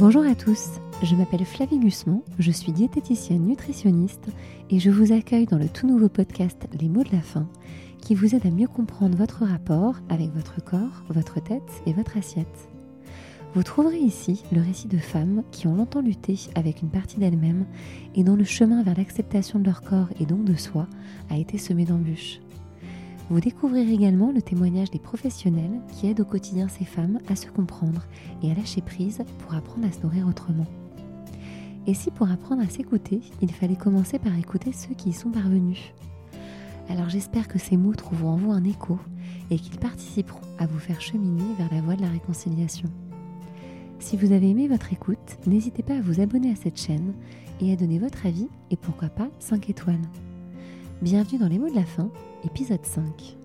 Bonjour à tous, je m'appelle Flavie Gusman, je suis diététicienne nutritionniste et je vous accueille dans le tout nouveau podcast Les mots de la faim qui vous aide à mieux comprendre votre rapport avec votre corps, votre tête et votre assiette. Vous trouverez ici le récit de femmes qui ont longtemps lutté avec une partie d'elles-mêmes et dont le chemin vers l'acceptation de leur corps et donc de soi a été semé d'embûches. Vous découvrirez également le témoignage des professionnels qui aident au quotidien ces femmes à se comprendre et à lâcher prise pour apprendre à se nourrir autrement. Et si pour apprendre à s'écouter, il fallait commencer par écouter ceux qui y sont parvenus? Alors j'espère que ces mots trouveront en vous un écho et qu'ils participeront à vous faire cheminer vers la voie de la réconciliation. Si vous avez aimé votre écoute, n'hésitez pas à vous abonner à cette chaîne et à donner votre avis et pourquoi pas 5 étoiles. Bienvenue dans les mots de la fin, épisode 5.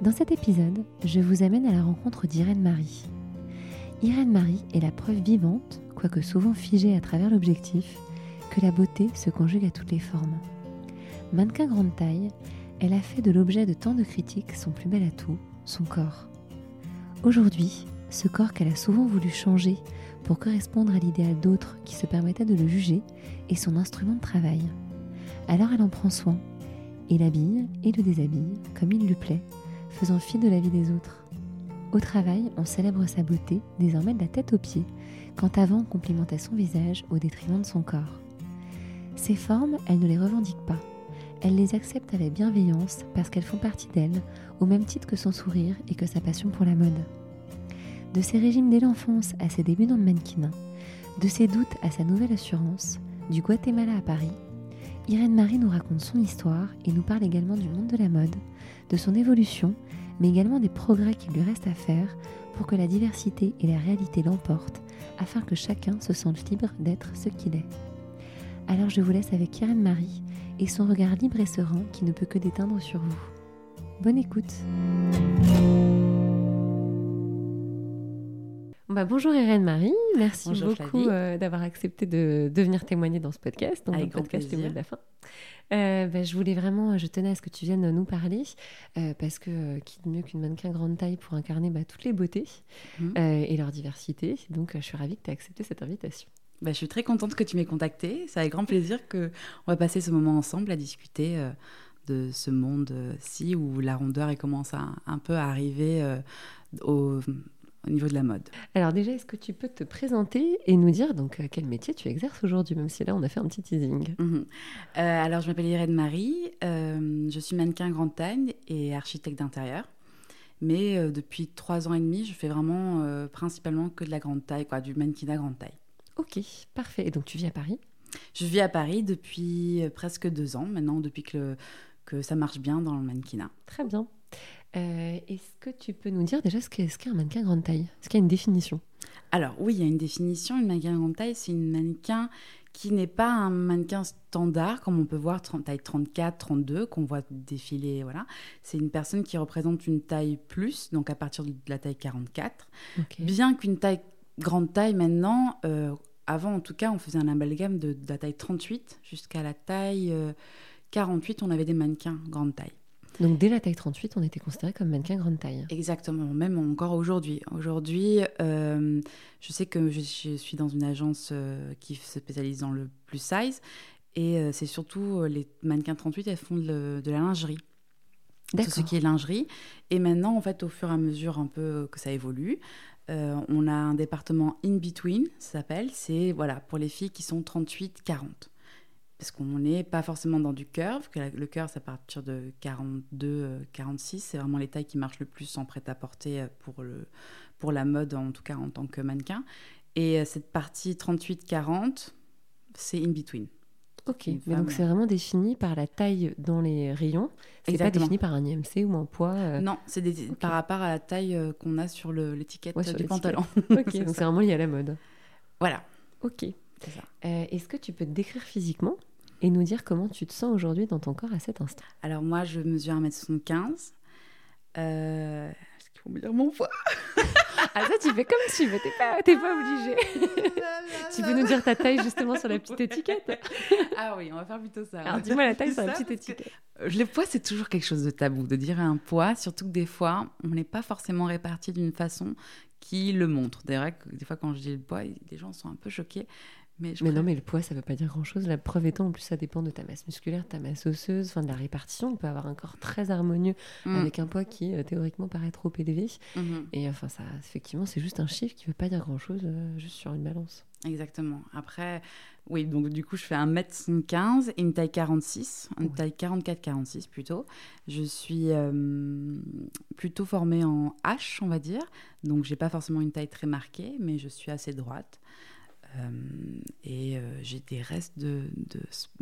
Dans cet épisode, je vous amène à la rencontre d'Irène Marie. Irène Marie est la preuve vivante, quoique souvent figée à travers l'objectif, que la beauté se conjugue à toutes les formes. Mannequin grande taille, elle a fait de l'objet de tant de critiques son plus bel atout, son corps. Aujourd'hui, ce corps qu'elle a souvent voulu changer pour correspondre à l'idéal d'autres qui se permettaient de le juger est son instrument de travail. Alors elle en prend soin et l'habille et le déshabille comme il lui plaît, faisant fi de la vie des autres. Au travail, on célèbre sa beauté, désormais de la tête aux pieds, quand avant on complimentait son visage au détriment de son corps. Ces formes, elle ne les revendique pas. Elle les accepte avec bienveillance parce qu'elles font partie d'elle, au même titre que son sourire et que sa passion pour la mode. De ses régimes dès l'enfance à ses débuts dans le mannequinat, de ses doutes à sa nouvelle assurance, du Guatemala à Paris, Irène Marie nous raconte son histoire et nous parle également du monde de la mode, de son évolution, mais également des progrès qu'il lui reste à faire pour que la diversité et la réalité l'emportent, afin que chacun se sente libre d'être ce qu'il est. Alors je vous laisse avec Irène Marie et son regard libre et serein qui ne peut que déteindre sur vous. Bonne écoute bah, bonjour Irène Marie, merci beaucoup euh, d'avoir accepté de, venir témoigner dans ce podcast, dans le podcast Les mots de la fin. Euh, bah, je voulais vraiment, je tenais à ce que tu viennes nous parler, euh, parce que qui de mieux qu'une mannequin grande taille pour incarner bah, toutes les beautés mhm. et leur diversité. Donc je suis ravie que tu aies accepté cette invitation. Bah, je suis très contente que tu m'aies contactée. C'est avec grand plaisir qu'on va passer ce moment ensemble à discuter de ce monde-ci où la rondeur commence à, un peu à arriver au au niveau de la mode. Alors déjà, est-ce que tu peux te présenter et nous dire donc euh, quel métier tu exerces aujourd'hui, même si là on a fait un petit teasing mhm. euh, Alors je m'appelle Irène Marie, euh, je suis mannequin grande taille et architecte d'intérieur. Mais depuis trois ans et demi, je fais vraiment principalement que de la grande taille, quoi, du mannequinat grande taille. Ok, parfait. Et donc tu vis à Paris? Je vis à Paris depuis presque deux ans maintenant, depuis que, que ça marche bien dans le mannequinat. Très bien. Euh, est-ce que tu peux nous dire déjà ce qu'est un mannequin grande taille? Est-ce qu'il y a une définition? Alors oui, il y a une définition. Une mannequin grande taille, c'est une mannequin qui n'est pas un mannequin standard, comme on peut voir taille 34, 32, qu'on voit défiler. Voilà. C'est une personne qui représente une taille plus, donc à partir de la taille 44. Bien qu'une taille grande taille maintenant, euh, avant en tout cas, on faisait un amalgame de, la taille 38 jusqu'à la taille 48, euh, on avait des mannequins grande taille. Donc dès la taille 38, on était considéré comme mannequin grande taille. Exactement, même encore aujourd'hui. Aujourd'hui, euh, je sais que je, suis dans une agence euh, qui se spécialise dans le plus size, et euh, c'est surtout les mannequins 38, elles font de, la lingerie. Tout ce qui est lingerie. Et maintenant, en fait, au fur et à mesure un peu que ça évolue, on a un département in between, ça s'appelle. C'est voilà pour les filles qui sont 38-40 parce qu'on n'est pas forcément dans du curve, que le curve, c'est à partir de 42, 46, euh, c'est vraiment les tailles qui marchent le plus en prêt-à-porter euh, pour, le, pour la mode, en tout cas en tant que mannequin. Et euh, cette partie 38-40, c'est in between. Ok, mais donc c'est vraiment défini par la taille dans les rayons. C'est pas défini par un IMC ou un poids. Non, c'est par rapport à la taille qu'on a sur l'étiquette du pantalon. ok, donc c'est vraiment lié à la mode. Voilà. Ok. Est-ce que tu peux te décrire physiquement? Et nous dire comment tu te sens aujourd'hui dans ton corps à cet instant. Alors moi, je mesure 1m75. Euh... Est-ce qu'il faut me dire mon poids? Ah ça, tu fais comme tu veux, t'es pas, pas obligé. tu peux nous dire ta taille justement sur la petite étiquette? Ah oui, on va faire plutôt ça. Alors dis-moi la taille sur la petite étiquette. Le poids, c'est toujours quelque chose de tabou, de dire un poids, surtout que des fois, on n'est pas forcément réparti d'une façon qui le montrent. D'ailleurs, des fois, quand je dis le poids, les gens sont un peu choqués. Mais, mais non, mais le poids, ça ne veut pas dire grand-chose. La preuve étant, en plus, ça dépend de ta masse musculaire, de ta masse osseuse, enfin, de la répartition. On peut avoir un corps très harmonieux mm. avec un poids qui, euh, théoriquement, paraît trop élevé. Mm-hmm. Et enfin, ça, effectivement, c'est juste un chiffre qui ne veut pas dire grand-chose euh, juste sur une balance. Exactement. Après, oui, donc du coup, je fais 1m15 et une taille 46, une taille 44-46 plutôt. Je suis euh, plutôt formée en H, on va dire. Donc, j'ai pas forcément une taille très marquée, mais je suis assez droite. Euh, et euh, j'ai des restes de,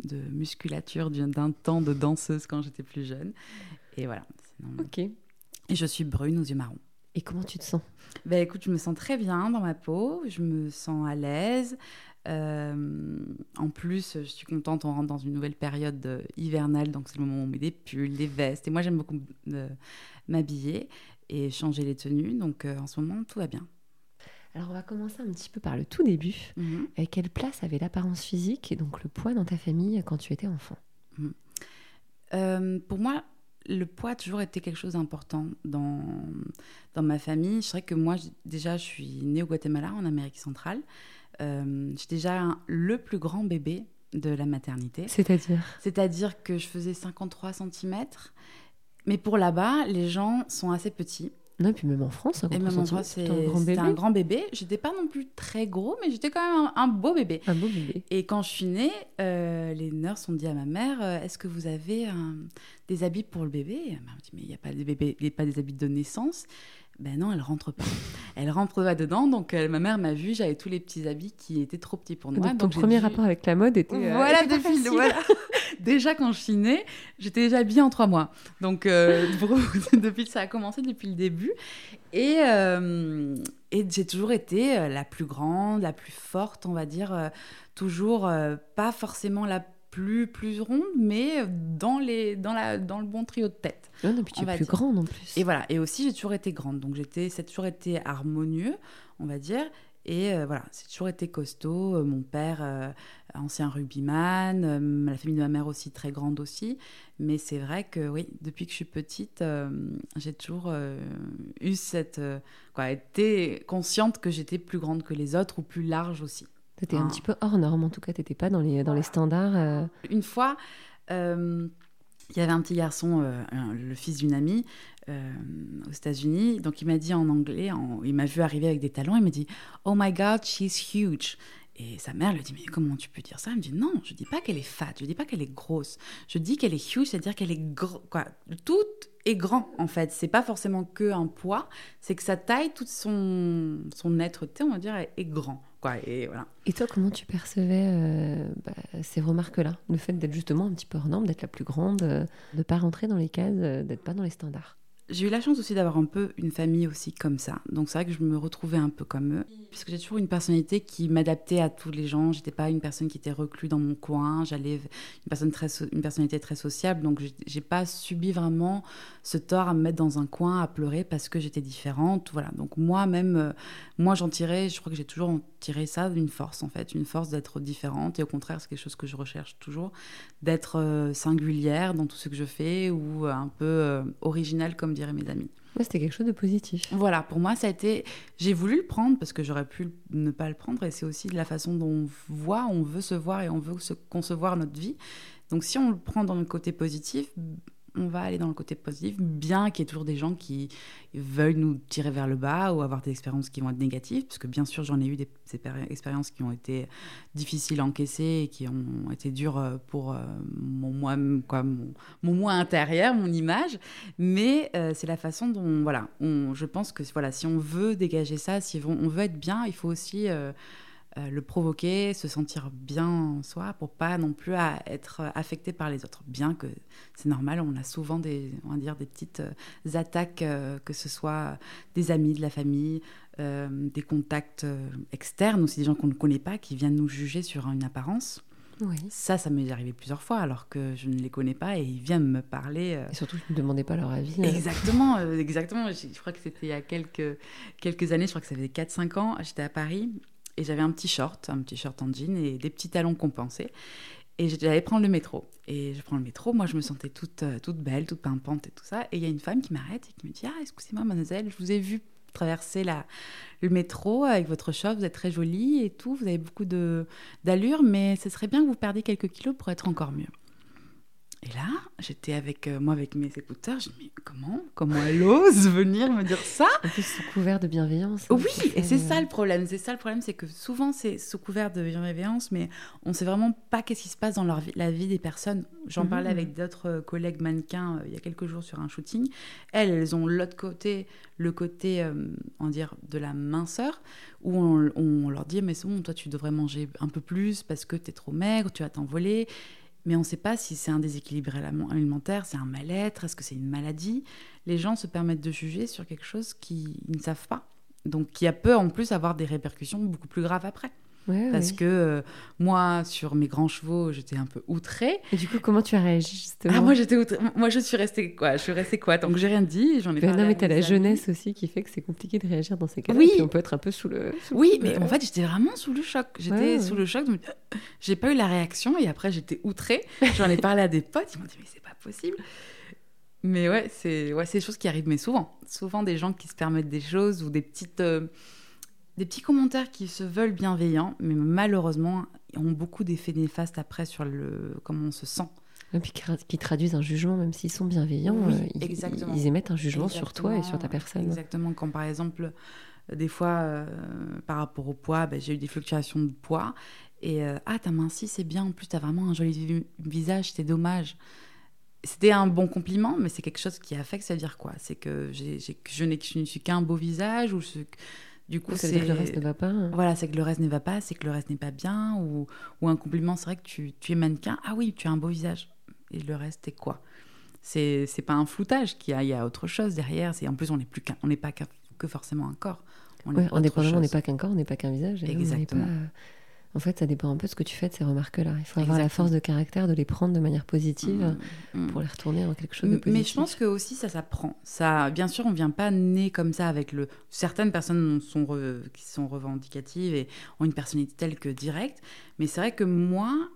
de, musculature d'un temps de danseuse quand j'étais plus jeune. Et voilà. ok. Et je suis brune aux yeux marrons. Et comment tu te sens? Ben, Écoute, je me sens très bien dans ma peau, je me sens à l'aise. Euh, en plus, je suis contente, on rentre dans une nouvelle période hivernale, donc c'est le moment où on met des pulls, des vestes. Et moi, j'aime beaucoup m'habiller et changer les tenues. Donc en ce moment, tout va bien. Alors on va commencer un petit peu par le tout début. Mhm. Euh, quelle place avait l'apparence physique et donc le poids dans ta famille quand tu étais enfant? Mhm. euh, Pour moi, le poids a toujours été quelque chose d'important dans, dans ma famille. Je dirais que moi, déjà, je suis née au Guatemala, en Amérique centrale. Euh, J'étais déjà le plus grand bébé de la maternité. C'est-à-dire? C'est-à-dire que je faisais 53 cm. Mais pour là-bas, les gens sont assez petits. Non, et puis même en France, et même en France, c'est un, grand bébé. J'étais pas non plus très gros, mais j'étais quand même un, beau bébé. Un beau bébé. Et quand je suis née, euh, les nurses ont dit à ma mère euh, Est-ce que vous avez des habits pour le bébé? Elle m'a dit Mais il n'y a pas, des bébés, y a pas des habits de naissance. Ben non, elle rentre pas. Elle rentre pas dedans, donc euh, ma mère m'a vu, j'avais tous les petits habits qui étaient trop petits pour moi. Donc, ton premier rapport avec la mode était. voilà, depuis, voilà. déjà quand je suis née, j'étais déjà habillée en trois mois. Donc euh, depuis ça a commencé depuis le début. Et, euh, et j'ai toujours été euh, la plus grande, la plus forte, on va dire. toujours pas forcément la plus, plus ronde, mais dans, les, dans, la, dans le bon trio de tête. Ouais, et puis tu es plus grande en plus. Et voilà, et aussi j'ai toujours été grande, donc j'étais, ça a toujours été harmonieux, on va dire. Et euh, voilà, c'est toujours été costaud. Euh, mon père, euh, ancien rugbyman, la famille de ma mère aussi très grande aussi. Mais c'est vrai que oui, depuis que je suis petite, j'ai toujours eu cette, quoi, été consciente que j'étais plus grande que les autres ou plus large aussi. Tu étais un petit peu hors norme en tout cas, tu n'étais pas dans les, dans les standards. Une fois, il y avait un petit garçon, euh, le fils d'une amie, euh, aux États-Unis. Donc il m'a dit en anglais, il m'a vu arriver avec des talons, il m'a dit Oh my God, she's huge. Et sa mère lui dit Mais comment tu peux dire ça? Elle me dit Non, je dis pas qu'elle est fat, je dis pas qu'elle est grosse. Je dis qu'elle est huge, c'est-à-dire qu'elle est quoi. Tout est grand en fait. C'est pas forcément que un poids, c'est que sa taille, toute son, son être, on va dire, est grand. Et, toi, comment tu percevais euh, bah, ces remarques-là? Le fait d'être justement un petit peu hors norme, d'être la plus grande, euh, de ne pas rentrer dans les cases, euh, d'être pas dans les standards? J'ai eu la chance aussi d'avoir un peu une famille aussi comme ça. Donc c'est vrai que je me retrouvais un peu comme eux. Puisque j'ai toujours une personnalité qui m'adaptait à tous les gens. J'étais pas une personne qui était reclue dans mon coin. J'allais une personne une personnalité très sociable. Donc j'ai pas subi vraiment ce tort à me mettre dans un coin à pleurer parce que j'étais différente. Voilà. Donc moi même, euh, moi j'en tirais. Je crois que j'ai toujours tiré ça d'une force en fait, une force d'être différente. Et au contraire, c'est quelque chose que je recherche toujours, d'être euh, singulière dans tout ce que je fais ou un peu euh, originale comme diraient mes amis. c'était quelque chose de positif. Voilà, pour moi, ça a été. J'ai voulu le prendre parce que j'aurais pu ne pas le prendre, et c'est aussi la façon dont on voit, on veut se voir et on veut se concevoir notre vie. Donc, si on le prend dans le côté positif, on va aller dans le côté positif, bien qu'il y ait toujours des gens qui veulent nous tirer vers le bas ou avoir des expériences qui vont être négatives, parce que bien sûr j'en ai eu des, expériences qui ont été difficiles à encaisser et qui ont été dures euh, pour euh, mon moi, quoi, mon, moi intérieur, mon image, mais euh, c'est la façon dont, voilà, on, je pense que voilà, si on veut dégager ça, si on, veut être bien, il faut aussi... le provoquer, se sentir bien en soi pour pas non plus à être affecté par les autres. Bien que c'est normal, on a souvent des, on va dire, des petites euh, attaques, euh, que ce soit des amis, de la famille, des contacts externes, aussi des gens qu'on ne connaît pas qui viennent nous juger sur une apparence. Oui. Ça, ça m'est arrivé plusieurs fois alors que je ne les connais pas et ils viennent me parler. Et surtout, je ne demandais pas leur avis. Exactement, exactement. Je, crois que c'était il y a quelques, quelques années, je crois que ça faisait 4-5 ans, j'étais à Paris et j'avais un petit short, un petit short en jean et des petits talons compensés. Et j'allais prendre le métro. Et je prends le métro, moi je me sentais toute, euh, toute belle, toute pimpante et tout ça. Et il y a une femme qui m'arrête et qui me dit Ah, excusez-moi, mademoiselle, je vous ai vue traverser la, le métro avec votre shop, vous êtes très jolie et tout, vous avez beaucoup d'allure, mais ce serait bien que vous perdiez quelques kilos pour être encore mieux. Et là, j'étais avec euh, moi avec mes écouteurs, je me dis mais comment Comment elle ose venir me dire ça? En plus sous couvert de bienveillance. Hein, oui, et c'est ça le problème. C'est ça le problème, c'est que souvent c'est sous couvert de bienveillance, mais on ne sait vraiment pas qu'est-ce qui se passe dans leur vie, la vie des personnes. J'en parlais avec d'autres euh, collègues mannequins euh, il y a quelques jours sur un shooting. Elles, elles ont l'autre côté, le côté, on dire, de la minceur, où on, on leur dit mais c'est bon, toi tu devrais manger un peu plus parce que tu es trop maigre, tu vas t'envoler mais on ne sait pas si c'est un déséquilibre alimentaire, c'est un mal-être, est-ce que c'est une maladie? Les gens se permettent de juger sur quelque chose qu'ils ne savent pas. Donc qui a peut en plus avoir des répercussions beaucoup plus graves après parce que euh, moi, sur mes grands chevaux, j'étais un peu outrée. Et du coup, comment tu as réagi justement? Ah, moi, j'étais outrée. Moi, je suis restée quoi Je suis restée quoi? Que j'ai rien dit, j'en ai pas. Non, mais t'as la jeunesse aussi qui fait que c'est compliqué de réagir dans ces cas-là. Oui. on peut être un peu sous le. oui, mais en fait, j'étais vraiment sous le choc. J'étais sous le choc. J'ai pas eu la réaction et après, j'étais outrée. J'en ai parlé à des potes. Ils m'ont dit, mais c'est pas possible. Mais ouais, c'est ouais, des choses qui arrivent, mais souvent. Souvent, des gens qui se permettent des choses ou des petites. Euh, des petits commentaires qui se veulent bienveillants, mais malheureusement ont beaucoup d'effets néfastes après sur le comment on se sent. Et puis qui traduisent un jugement, même s'ils sont bienveillants, euh, ils, émettent un jugement sur toi et sur ta personne. Exactement, quand par exemple, euh, des fois, euh, par rapport au poids, ben, j'ai eu des fluctuations de poids, et ah, t'as minci, c'est bien, en plus, t'as vraiment un joli visage, c'est dommage. C'était un bon compliment, mais c'est quelque chose qui affecte, ça veut dire quoi C'est que, je, je ne suis qu'un beau visage, ou du coup, c'est que le reste ne va pas. Hein. Voilà, c'est que le reste ne va pas, c'est que le reste n'est pas bien, ou, ou un compliment, c'est vrai que tu, tu, es mannequin. Ah oui, tu as un beau visage. Et le reste, est quoi? C'est c'est pas un floutage qu'il y a, il y a autre chose derrière. C'est en plus on n'est plus on n'est pas que forcément un corps. On ouais, indépendamment, on n'est pas qu'un corps, on n'est pas qu'un visage. Exactement. En fait, ça dépend un peu de ce que tu fais de ces remarques-là. Il faut avoir la force de caractère de les prendre de manière positive mmh, mmh. pour les retourner en quelque chose de positif. Mais je pense que aussi ça s'apprend. Ça, bien sûr, on vient pas né comme ça avec le. Certaines personnes sont qui sont revendicatives et ont une personnalité telle que directe. Mais c'est vrai que moi,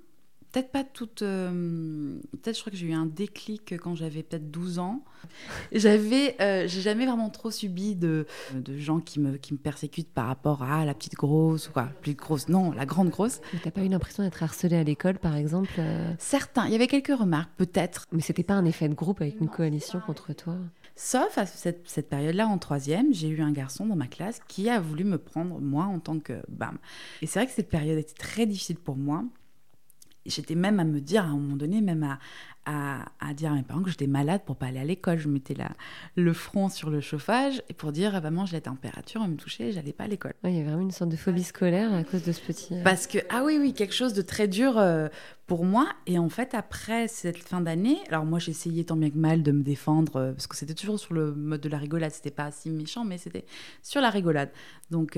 peut-être pas toute. Euh, peut-être je crois que j'ai eu un déclic quand j'avais peut-être 12 ans. J'avais, euh, j'ai jamais vraiment trop subi de, de gens qui me, qui me persécutent par rapport à la petite grosse ou quoi. Plus grosse, non, la grande grosse. Mais t'as pas eu l'impression d'être harcelée à l'école, par exemple euh Certains, il y avait quelques remarques, peut-être. Mais c'était pas un effet de groupe avec une coalition contre toi Sauf à cette, cette période-là, en troisième, j'ai eu un garçon dans ma classe qui a voulu me prendre, moi, en tant que bam. Et c'est vrai que cette période était très difficile pour moi j'étais même à me dire à un moment donné, même à, à, dire à mes parents que j'étais malade pour pas aller à l'école. Je mettais la, le front sur le chauffage et pour dire vraiment j'ai la température, on me touchait, j'allais pas à l'école. il y a vraiment une sorte de phobie scolaire à cause de ce petit. Euh, Parce que ah oui oui quelque chose de très dur euh, pour moi et en fait après cette fin d'année, alors moi j'essayais tant bien que mal de me défendre euh, parce que c'était toujours sur le mode de la rigolade, c'était pas si méchant mais c'était sur la rigolade. Donc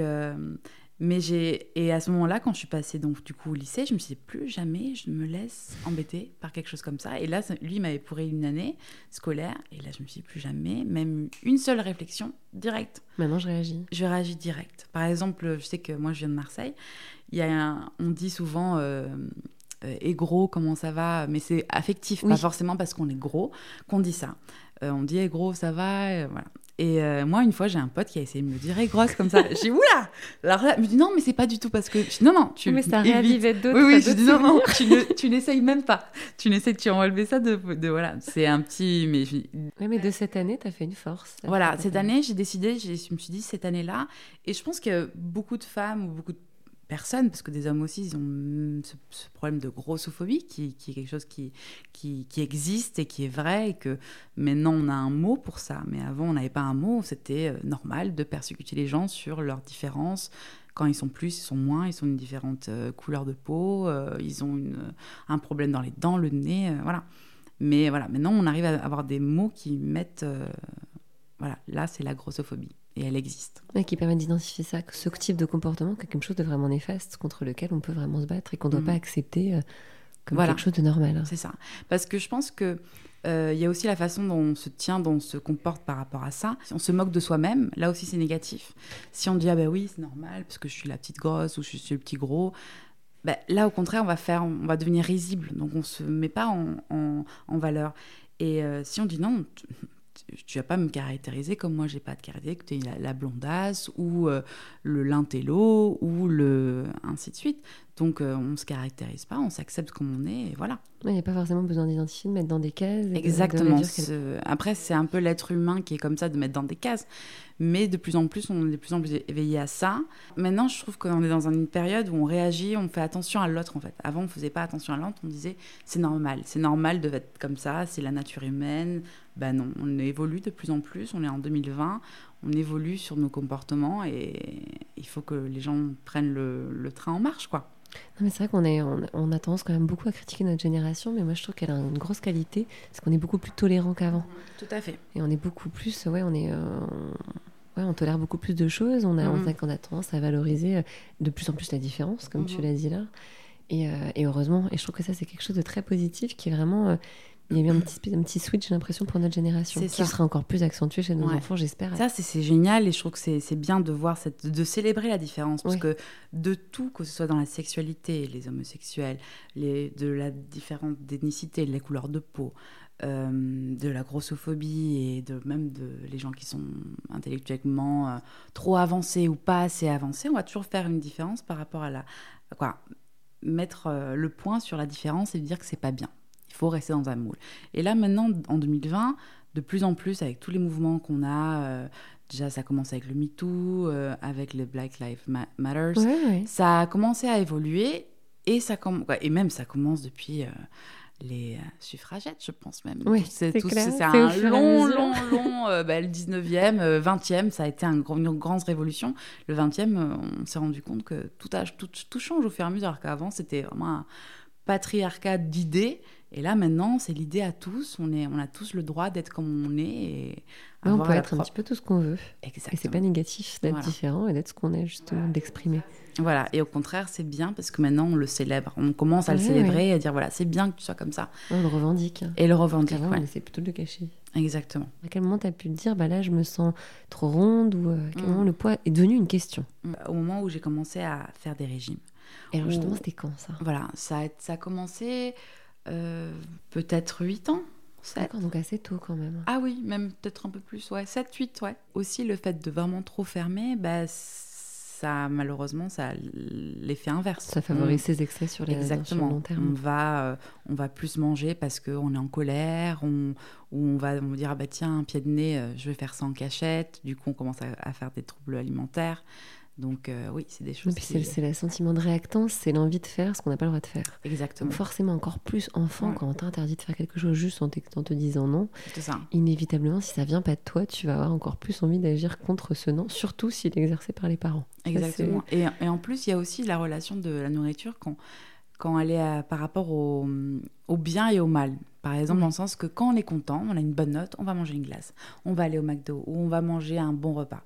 mais j'ai et à ce moment-là, quand je suis passée donc du coup au lycée, je me suis dit plus jamais je me laisse embêter par quelque chose comme ça. Et là, lui m'avait pourri une année scolaire et là je me suis dit plus jamais, même une seule réflexion directe. Maintenant je réagis. Je réagis direct. Par exemple, je sais que moi je viens de Marseille. Il y a on dit souvent euh, euh gros, comment ça va? Mais c'est affectif, pas forcément parce qu'on est gros qu'on dit ça. Euh, on dit eh, gros, ça va, voilà. Et euh, moi, une fois, j'ai un pote qui a essayé de me dire, grosse comme ça. J'ai dit, oula Alors là, il me dit, non, mais c'est pas du tout parce que. non, non, tu. Mais ça réavivait d'autres. Oui, oui, je dis, non, non, tu, n'essayes même pas. Tu n'essayes, tu enlever ça de, de. Voilà, c'est un petit. Mais Oui, mais de cette année, tu as fait une force. Voilà, cette année, j'ai décidé, je me suis dit, cette année-là. Et je pense que beaucoup de femmes ou beaucoup de personnes, parce que des hommes aussi, ils ont ce, problème de grossophobie qui, est quelque chose qui, existe et qui est vrai, et que maintenant on a un mot pour ça, mais avant on n'avait pas un mot, c'était euh, normal de persécuter les gens sur leurs différences. Quand ils sont plus, ils sont moins, ils ont une différente euh, couleur de peau, euh, ils ont un problème dans les dents, le nez, voilà. Mais voilà, maintenant on arrive à avoir des mots qui mettent... voilà, là c'est la grossophobie et elle existe. Et qui permet d'identifier ça, ce type de comportement comme quelque chose de vraiment néfaste contre lequel on peut vraiment se battre et qu'on ne doit mm. pas accepter euh, comme quelque chose de normal. C'est ça. Parce que je pense que euh, il y a aussi la façon dont on se tient, dont on se comporte par rapport à ça. Si on se moque de soi-même, là aussi c'est négatif. Si on dit ah ben oui c'est normal parce que je suis la petite grosse ou je suis le petit gros, ben, là au contraire on va faire, on va devenir risible. Donc on se met pas en, en, valeur. Et euh, si on dit non, tu vas pas me caractériser comme moi j'ai pas de caractère, que tu es la, blondasse ou euh, le lintello ou le ainsi de suite. Donc euh, on se caractérise pas, on s'accepte comme on est et voilà. Il n'y a pas forcément besoin d'identifier, de mettre dans des cases. Exactement. Après c'est un peu l'être humain qui est comme ça de mettre dans des cases, mais de plus en plus on est de plus en plus éveillé à ça. Maintenant je trouve qu'on est dans une période où on réagit, on fait attention à l'autre en fait. Avant on faisait pas attention à l'autre, on disait c'est normal, c'est normal de être comme ça, c'est la nature humaine, ben non, on évolue de plus en plus, on est en 2020, on évolue sur nos comportements et il faut que les gens prennent le, le train en marche, quoi. Mais c'est vrai qu'on est, on, a tendance quand même beaucoup à critiquer notre génération, mais moi je trouve qu'elle a une grosse qualité, c'est qu'on est beaucoup plus tolérant qu'avant. Tout à fait. Et on est beaucoup plus, ouais, on est, euh, ouais, on tolère beaucoup plus de choses. On a, on a tendance à valoriser euh, de plus en plus la différence, comme tu l'as dit là. Et, euh, et, heureusement, et je trouve que ça c'est quelque chose de très positif qui est vraiment il y a eu un petit, un petit switch, j'ai l'impression, pour notre génération, qui ça. sera encore plus accentué chez nos ouais. enfants, j'espère. Ça, c'est génial et je trouve que c'est bien de voir, cette, de célébrer la différence. Parce que de tout, que ce soit dans la sexualité, les homosexuels, les, de la différence d'ethnicité, les couleurs de peau, euh, de la grossophobie et de même de les gens qui sont intellectuellement euh, trop avancés ou pas assez avancés, on va toujours faire une différence par rapport à la. Quoi, mettre euh, le point sur la différence et dire que c'est pas bien. Il faut rester dans un moule. Et là, maintenant, en 2020, de plus en plus, avec tous les mouvements qu'on a, euh, déjà, ça commence avec le MeToo, euh, avec le Black Lives Matter, ouais, ouais. ça a commencé à évoluer. Et, ça com et même, ça commence depuis euh, les suffragettes, je pense même. Oui, c'est un long, long, long, bah, le 19e, 20e, ça a été un, une grande révolution. Le 20e, on s'est rendu compte que tout, a, tout, tout, change au fur et à mesure, qu'avant, c'était vraiment un patriarcat d'idées. Et là, maintenant, c'est l'idée à tous. On, est, on a tous le droit d'être comme on est. Et ouais, on peut être propre... un petit peu tout ce qu'on veut. Exactement. Et c'est pas négatif d'être voilà. différent et d'être ce qu'on est, justement, voilà. d'exprimer. Voilà. Et au contraire, c'est bien parce que maintenant, on le célèbre. On commence à ouais, le célébrer et à dire voilà, c'est bien que tu sois comme ça. on le revendique. Et le revendique. Avant, ouais. c'est plutôt de le cacher. Exactement. À quel moment tu as pu te dire bah là, je me sens trop ronde ou euh, à quel mmh. moment le poids est devenu une question Au moment où j'ai commencé à faire des régimes. Et alors, justement, c'était quand ça? Voilà, ça a, ça a commencé. Euh, peut-être 8 ans. D'accord, donc assez tôt quand même. Ah oui, même peut-être un peu plus, ouais, 7, 8, ouais. Aussi, le fait de vraiment trop fermer, bah, ça, malheureusement, ça a l'effet inverse. Ça favorise ces excès sur les Exactement. Sur long terme. On va, euh, on va plus manger parce qu'on est en colère, on, ou on va on dire, ah bah tiens, un pied de nez, euh, je vais faire ça en cachette. Du coup, on commence à, à faire des troubles alimentaires. Donc euh, oui, c'est des choses. Qui... C'est le sentiment de réactance, c'est l'envie de faire ce qu'on n'a pas le droit de faire. Exactement. Donc forcément encore plus enfant ouais. quand on t'interdit de faire quelque chose juste en, en te disant non. Ça. Inévitablement, si ça vient pas de toi, tu vas avoir encore plus envie d'agir contre ce non, surtout s'il est exercé par les parents. Exactement. Ça, et, et, en plus, il y a aussi la relation de la nourriture quand, quand elle est à, par rapport au, au, bien et au mal. Par exemple, mmh. dans le sens que quand on est content, on a une bonne note, on va manger une glace, on va aller au McDo ou on va manger un bon repas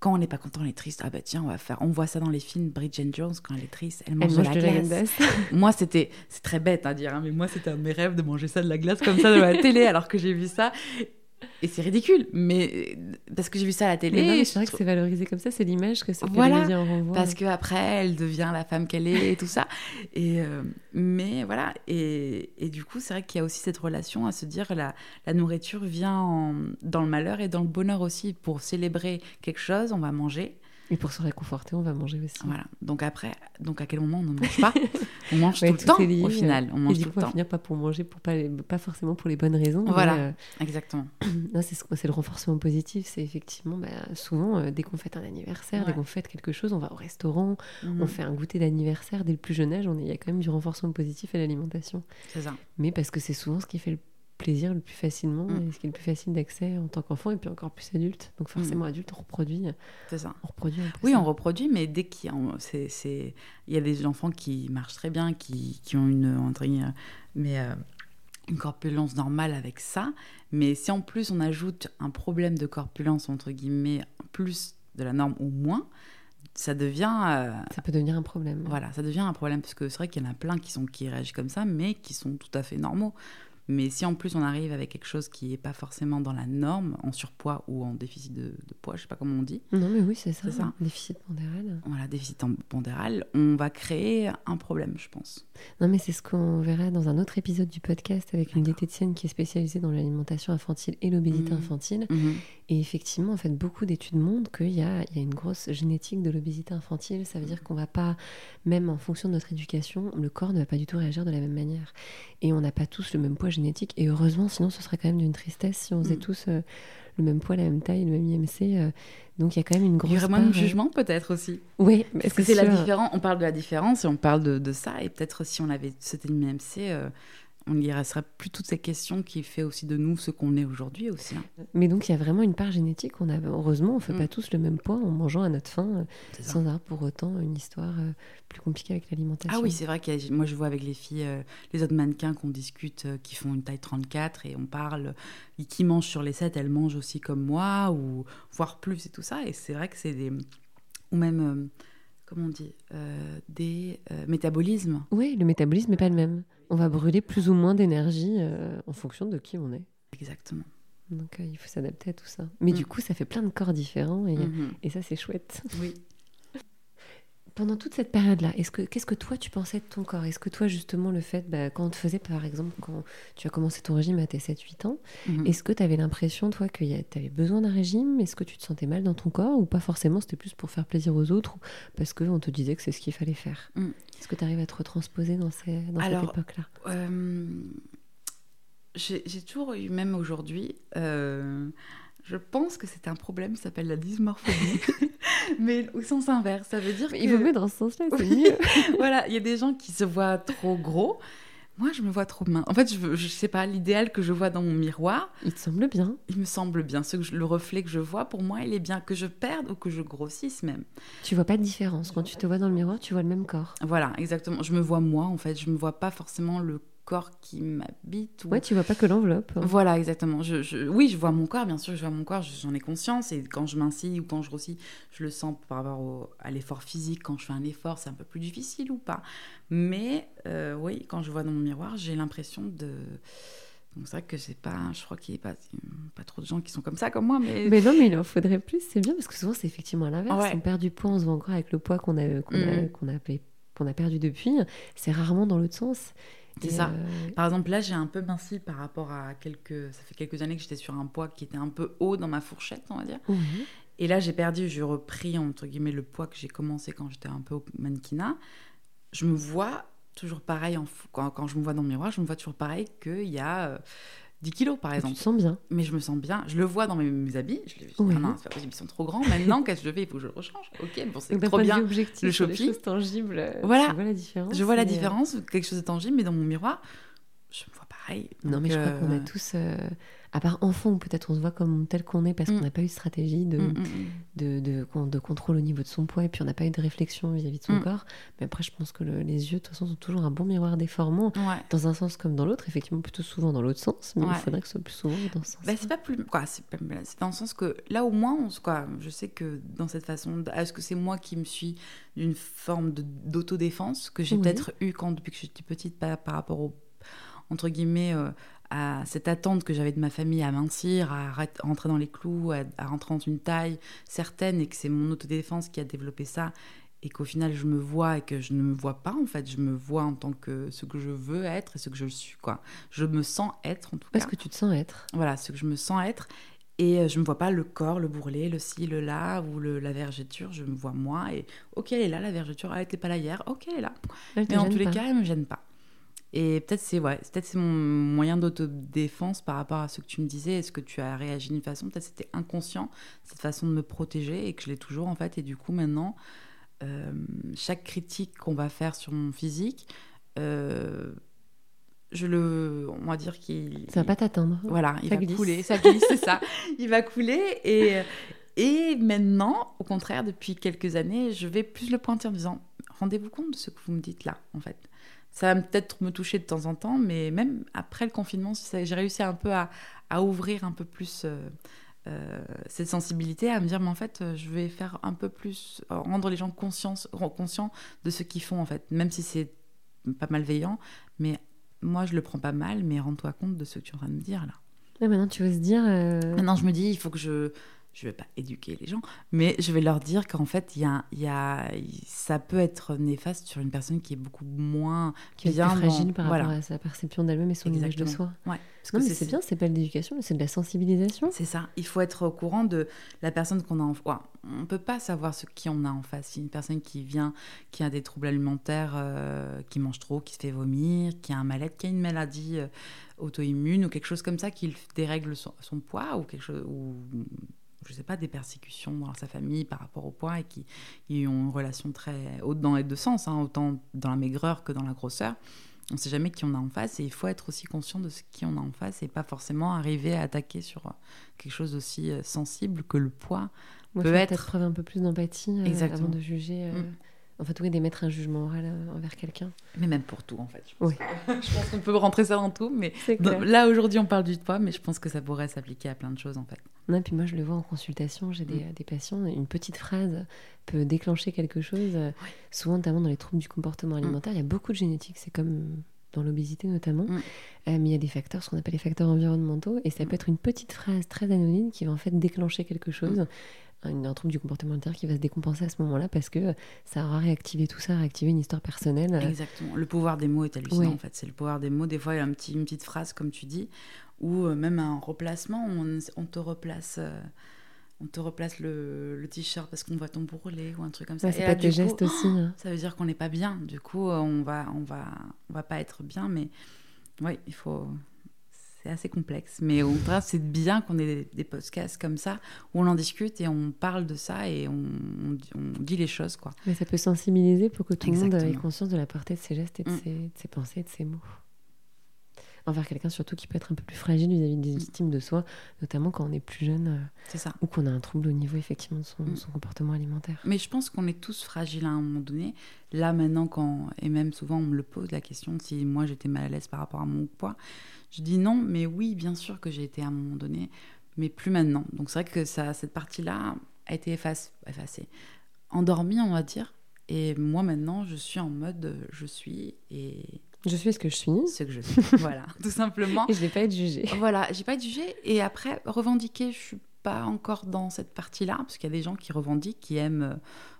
quand on n'est pas content, on est triste. Ah bah tiens, on va faire. On voit ça dans les films. Bridget Jones, quand elle est triste, elle mange, elle de la glace. moi, c'était, c'est très bête à dire, hein, mais moi, c'était un de mes rêves de manger ça de la glace comme ça de la télé, alors que j'ai vu ça. Et c'est ridicule, mais parce que j'ai vu ça à la télé. C'est vrai que c'est valorisé comme ça, c'est l'image que, que voilà, les médias renvoient. Parce qu'après, elle devient la femme qu'elle est et tout ça. Et euh, mais voilà, et, et du coup, c'est vrai qu'il y a aussi cette relation à se dire la, la nourriture vient en, dans le malheur et dans le bonheur aussi. Pour célébrer quelque chose, on va manger. Et pour se réconforter, on va manger aussi. Voilà. Donc après, donc à quel moment on ne mange pas On mange ouais, tout le temps lié, au final. On mange et tout coup, le temps. On finir pas pour manger, pour pas, pas forcément pour les bonnes raisons. Voilà, mais, euh, exactement. c'est le renforcement positif. C'est effectivement, bah, souvent, euh, dès qu'on fête un anniversaire, ouais. dès qu'on fête quelque chose, on va au restaurant, -hmm. on fait un goûter d'anniversaire. Dès le plus jeune âge, il y a quand même du renforcement positif à l'alimentation. C'est ça. Mais parce que c'est souvent ce qui fait le plaisir le plus facilement mmh. et ce qui est le plus facile d'accès en tant qu'enfant et puis encore plus adulte. Donc forcément, mmh. adulte, on reproduit. C'est ça. On reproduit oui, on reproduit, mais dès qu'il y a des enfants qui marchent très bien, qui, qui ont une, entre mais, euh, une corpulence normale avec ça. Mais si en plus on ajoute un problème de corpulence, entre guillemets, plus de la norme ou moins, ça devient. Euh... Ça peut devenir un problème. Voilà, ça devient un problème parce que c'est vrai qu'il y en a plein qui, sont, qui réagissent comme ça, mais qui sont tout à fait normaux Mais si en plus on arrive avec quelque chose qui n'est pas forcément dans la norme, en surpoids ou en déficit de, poids, je sais pas comment on dit. Non, mais oui, c'est ça. ça. Déficit pondéral. Voilà, déficit pondéral, on va créer un problème, je pense. Non, mais c'est ce qu'on verra dans un autre épisode du podcast avec une diététicienne qui est spécialisée dans l'alimentation infantile et l'obésité mmh. infantile. Mmh. Et effectivement, en fait, beaucoup d'études montrent qu'il y a, il y a une grosse génétique de l'obésité infantile. Ça veut dire qu'on va pas, même en fonction de notre éducation, le corps ne va pas du tout réagir de la même manière. Et on n'a pas tous le même poids génétique. Et heureusement, sinon, ce serait quand même d'une tristesse si on faisait mm. tous euh, le même poids, la même taille, le même IMC. Euh. donc il y a quand même une grosse. Il y aurait moins de euh, jugement peut-être aussi. Oui, parce que c'est la différence. On parle de la différence et on parle de, de ça. Et peut-être si on avait cet IMC, on y resterait plus toutes ces questions qui fait aussi de nous ce qu'on est aujourd'hui aussi. Hein. Mais donc il y a vraiment une part génétique. On a, heureusement, on ne fait pas mm. tous le même poids en mangeant à notre faim, euh, sans avoir pour autant une histoire euh, plus compliquée avec l'alimentation. Ah oui, c'est vrai que moi je vois avec les filles, euh, les autres mannequins qu'on discute, qui font une taille 34 et on parle, qui mangent sur les 7, elles mangent aussi comme moi, ou voire plus et tout ça. Et c'est vrai que c'est des... Ou même... comment on dit, des métabolismes. Oui, le métabolisme n'est pas le même on va brûler plus ou moins d'énergie euh, en fonction de qui on est. Exactement. Donc euh, il faut s'adapter à tout ça. Mais du mm. coup, ça fait plein de corps différents et, mm-hmm. et ça, c'est chouette. Oui. Pendant toute cette période-là, est-ce que qu'est-ce que toi tu pensais de ton corps? Est-ce que toi justement le fait, bah, quand on te faisait par exemple, quand tu as commencé ton régime à tes 7-8 ans, mm-hmm. est-ce que tu avais l'impression toi que tu avais besoin d'un régime? Est-ce que tu te sentais mal dans ton corps? Ou pas forcément C'était plus pour faire plaisir aux autres parce qu'on te disait que c'est ce qu'il fallait faire? Mm. Est-ce que tu arrives à te retransposer dans, ces, dans cette époque-là? euh, J'ai toujours eu, même aujourd'hui, euh, je pense que c'est un problème qui s'appelle la dysmorphie, mais au sens inverse. Ça veut dire que... Il vaut mieux dans ce sens-là, c'est mieux. voilà, il y a des gens qui se voient trop gros. Moi, je me vois trop mince. En fait, je, je sais pas, l'idéal que je vois dans mon miroir. Il te semble bien. Il me semble bien. Ce que le reflet que je vois, pour moi, il est bien. Que je perde ou que je grossisse même. Tu vois pas de différence. Quand tu te vois dans le miroir, tu vois le même corps. Voilà, exactement. Je me vois moi, en fait. Je me vois pas forcément le corps qui m'habite. Ouais, tu vois pas que l'enveloppe. Voilà, exactement. Je, oui, je vois mon corps, bien sûr, je vois mon corps, j'en ai conscience. Et quand je mincille ou quand je grossis, je le sens par rapport à l'effort physique. Quand je fais un effort, c'est un peu plus difficile ou pas. Mais euh, oui, quand je vois dans mon miroir, j'ai l'impression de. Donc c'est vrai que c'est pas, je crois qu'il n'y a pas, pas trop de gens qui sont comme ça comme moi, mais. Mais non, mais il en faudrait plus, c'est bien parce que souvent c'est effectivement à l'inverse. On perd du poids, on se voit encore avec le poids qu'on a, qu'on a, mm. qu'on a, qu'on a perdu depuis. C'est rarement dans l'autre sens. C'est ça. Euh, par exemple, là, j'ai un peu minci par rapport à quelques. Ça fait quelques années que j'étais sur un poids qui était un peu haut dans ma fourchette, on va dire. Et là, j'ai perdu, j'ai repris, entre guillemets, le poids que j'ai commencé quand j'étais un peu au mannequinat. Je me vois toujours pareil, en... quand, quand, je me vois dans le miroir, je me vois toujours pareil qu'il y a euh, 10 kilos par exemple. Tu te sens bien. Mais je me sens bien. Je le vois dans mes, habits. Je dis, oui. non, c'est pas possible, ils sont trop grands. Maintenant, qu'est-ce que je fais? Il faut que je le rechange. Ok, bon, c'est trop bien. le shopping. tangibles. Voilà. Tu vois la différence. Je vois la différence, quelque chose de tangible, mais dans mon miroir, je me vois pareil. Non, mais je crois qu'on a euh, tous. Euh, à part enfant, peut-être on se voit comme tel qu'on est parce qu'on mm. n'a pas eu de stratégie de, mm, mm, de, de, de, contrôle au niveau de son poids et puis on n'a pas eu de réflexion vis-à-vis de son corps. Mais après, je pense que les yeux, de toute façon, sont toujours un bon miroir déformant, dans un sens comme dans l'autre, effectivement, plutôt souvent dans l'autre sens, mais il faudrait que ce soit plus souvent dans ce sens. Bah, c'est pas plus. Quoi, c'est, dans le sens que là, au moins, on, quoi, je sais que dans cette façon, est-ce que c'est moi qui me suis d'une forme d'autodéfense que j'ai peut-être eu quand, depuis que j'étais petite par, par rapport au entre guillemets, euh, à cette attente que j'avais de ma famille à mincir, à rentrer dans les clous, à, rentrer dans une taille certaine, et que c'est mon autodéfense qui a développé ça, et qu'au final je me vois et que je ne me vois pas en fait, je me vois en tant que ce que je veux être et ce que je suis quoi. Je me sens être en tout cas. ce que tu te sens être. Voilà, ce que je me sens être. Et euh, je ne me vois pas le corps, le bourrelet, le ci, le là, ou le, la vergéture. Je me vois moi. Et ok, elle est là, la vergéture. Elle n'était pas là hier. Ok, elle est là. Mais en tous les cas, elle ne me gêne pas. Et peut-être c'est ouais, c'est mon moyen d'autodéfense par rapport à ce que tu me disais. Est-ce que tu as réagi d'une façon? Peut-être c'était inconscient cette façon de me protéger et que je l'ai toujours en fait. Et du coup maintenant, euh, chaque critique qu'on va faire sur mon physique, euh, je le, on va dire qu'il. Ça va pas t'atteindre. Voilà, il va couler, ça glisse, c'est ça. Il va couler et et maintenant, au contraire, depuis quelques années, je vais plus le pointer en disant rendez-vous compte de ce que vous me dites là, en fait. Ça va peut-être me toucher de temps en temps, mais même après le confinement, j'ai réussi un peu à, ouvrir un peu plus euh, euh, cette sensibilité, à me dire, mais en fait, je vais faire un peu plus, rendre les gens conscients de ce qu'ils font, en fait, même si c'est pas malveillant, mais moi je le prends pas mal, mais rends-toi compte de ce que tu es en train de me dire là. Ouais, maintenant tu oses dire. euh, Maintenant, je me dis, il faut que je. Je vais pas éduquer les gens, mais je vais leur dire qu'en fait, y a, y a, ça peut être néfaste sur une personne qui est beaucoup moins qui bien plus fragile dans- par voilà. rapport à sa perception d'elle-même et son image de soi. Ouais, parce Non, que mais c'est bien, c'est pas de l'éducation, c'est de la sensibilisation. C'est ça. Il faut être au courant de la personne qu'on a en face. On peut pas savoir ce qui on a en face. Si une personne qui vient, qui a des troubles alimentaires, euh, qui mange trop, qui se fait vomir, qui a un mal-être, qui a une maladie euh, auto-immune ou quelque chose comme ça, qui le dérègle son, son poids ou quelque chose ou pas des persécutions dans sa famille par rapport au poids et qui, qui ont une relation très haute dans les deux sens, hein, autant dans la maigreur que dans la grosseur. On ne sait jamais qui on a en face et il faut être aussi conscient de ce qui on a en face et pas forcément arriver à attaquer sur euh, quelque chose aussi euh, sensible que le poids. Moi, Peut être. peut-être preuve un peu plus d'empathie euh, avant de juger. euh, Mm. En fait, oui, d'émettre un jugement moral euh, envers quelqu'un. Mais même pour tout en fait. Je pense, Oui. je pense qu'on peut rentrer ça dans tout, mais là aujourd'hui on parle du poids, mais je pense que ça pourrait s'appliquer à plein de choses en fait. Non, et puis moi, je le vois en consultation, j'ai des, Mm. des patients, une petite phrase peut déclencher quelque chose. euh, Souvent, notamment dans les troubles du comportement alimentaire, il y a beaucoup de génétique, c'est comme dans l'obésité notamment. Mm. Euh, mais il y a des facteurs, ce qu'on appelle les facteurs environnementaux, et ça peut être une petite phrase très anonyme qui va en fait déclencher quelque chose. Un, un trouble du comportement alimentaire qui va se décompenser à ce moment-là parce que ça aura réactivé tout ça, réactivé une histoire personnelle. euh, Exactement. Le pouvoir des mots est hallucinant Ouais. en fait. C'est le pouvoir des mots. Des fois il y a un petit, une petite phrase comme tu dis, ou euh, même un replacement, on, on te replace. euh, on te replace le, le t-shirt parce qu'on voit ton bourrelet ou un truc comme ça. ouais, c'est pas tes gestes aussi. hein. Ça veut dire qu'on n'est pas bien. Du coup, euh, on va, on va, on va pas être bien. Mais oui, il faut. C'est assez complexe. Mais au contraire, c'est bien qu'on ait des, des podcasts comme ça où on en discute et on parle de ça et on, on dit- on dit les choses, quoi. Mais ça peut sensibiliser pour que tout le monde ait conscience de la portée de ses gestes et de, Mm. ses, de ses pensées et de ses mots. Envers quelqu'un surtout qui peut être un peu plus fragile vis-à-vis des Mm. estimes de soi, notamment quand on est plus jeune euh, ça. ou qu'on a un trouble au niveau effectivement de son, Mm. son comportement alimentaire. Mais je pense qu'on est tous fragiles à un moment donné. Là, maintenant, quand. Et même souvent, on me le pose la question si moi j'étais mal à l'aise par rapport à mon poids. Je dis non, mais oui, bien sûr que j'ai été à un moment donné, mais plus maintenant. Donc c'est vrai que ça, cette partie-là a été effacée. Endormie, on va dire. Et moi, maintenant, je suis en mode je suis et Je suis ce que je suis ce que je suis. voilà, tout simplement. et je vais pas être jugée. Voilà, j'ai pas été jugée. Et après, revendiquer, je suis pas encore dans cette partie-là, parce qu'il y a des gens qui revendiquent, qui aiment euh,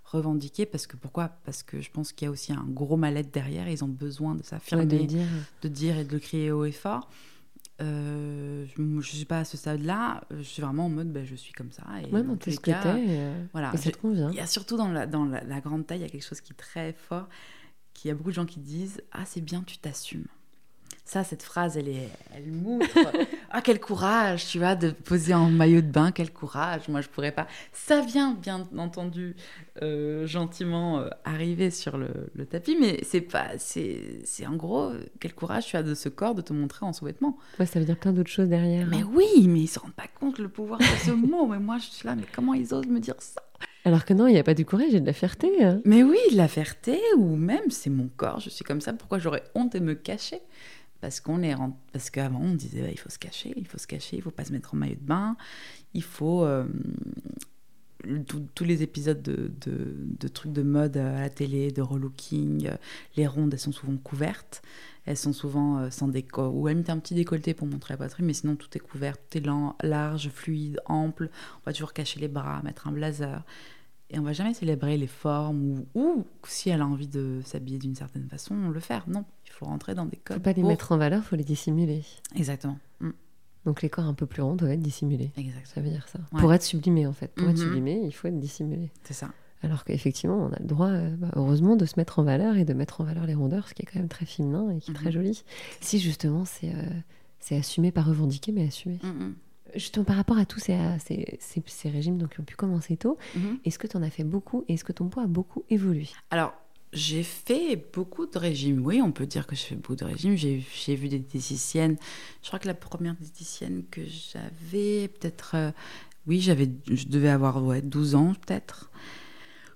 revendiquer, parce que pourquoi? Parce que je pense qu'il y a aussi un gros mal-être derrière, ils ont besoin de Ouais, s'affirmer, de le dire. de dire et de le crier haut et fort. Euh, je ne suis pas à ce stade-là, je suis vraiment en mode bah, je suis comme ça. Et Ouais, dans tous les cas, euh, voilà, et ça te convient. il y a surtout dans la, dans la, la grande taille, il y a quelque chose qui est très fort, qu'il y a beaucoup de gens qui disent Ah, c'est bien, tu t'assumes. Ça, cette phrase, elle, est, elle montre Ah, quel courage, tu vois, de poser en maillot de bain, quel courage. Moi, je pourrais pas. Ça vient, bien entendu, euh, gentiment euh, arriver sur le, le tapis, mais c'est pas. C'est c'est en gros, quel courage tu as de ce corps de te montrer en sous-vêtements. Ouais, ça veut dire plein d'autres choses derrière. Mais hein. oui, mais ils se rendent pas compte le pouvoir de ce mot. Mais moi, je suis là, mais comment ils osent me dire ça? Alors que non, il n'y a pas du courage, a de la fierté. hein. Mais oui, de la fierté, ou même c'est mon corps, je suis comme ça, pourquoi j'aurais honte de me cacher? Parce qu'on est parce qu'avant on disait bah, il faut se cacher, il faut se cacher, il faut pas se mettre en maillot de bain, il faut euh, tous- les épisodes de, de- de trucs de mode à la télé, de relooking, euh, les rondes elles sont souvent couvertes, elles sont souvent euh, sans déco ou elles mettent un petit décolleté pour montrer la poitrine, mais sinon tout est couvert, tout est large, fluide, ample. On va toujours cacher les bras, mettre un blazer. Et on va jamais célébrer les formes ou, ou si elle a envie de s'habiller d'une certaine façon, le faire. Non, il faut rentrer dans des codes. Faut pas les pour- mettre en valeur, faut les dissimuler. Exactement. Mm, Donc les corps un peu plus ronds doivent être dissimulés. Exactement. Ça veut dire ça. Ouais. Pour être sublimé en fait. Pour être Mhm. sublimé, il faut être dissimulé. C'est ça. Alors qu'effectivement, on a le droit, euh, bah, heureusement, de se mettre en valeur et de mettre en valeur les rondeurs, ce qui est quand même très féminin et qui est très Mhm. joli. Si justement c'est euh, c'est assumé, pas revendiqué, mais assumé. Mm, Justement, par rapport à tous ces, ces, ces- ces régimes donc, qui ont pu commencer tôt, mhm. est-ce que tu en as fait beaucoup et est-ce que ton poids a beaucoup évolué? Alors, j'ai fait beaucoup de régimes. Oui, on peut dire que j'ai fait beaucoup de régimes. J'ai vu des diététiciennes. Je crois que la première diététicienne que j'avais, peut-être. euh, oui, j'avais, je devais avoir ouais, 12 ans, peut-être.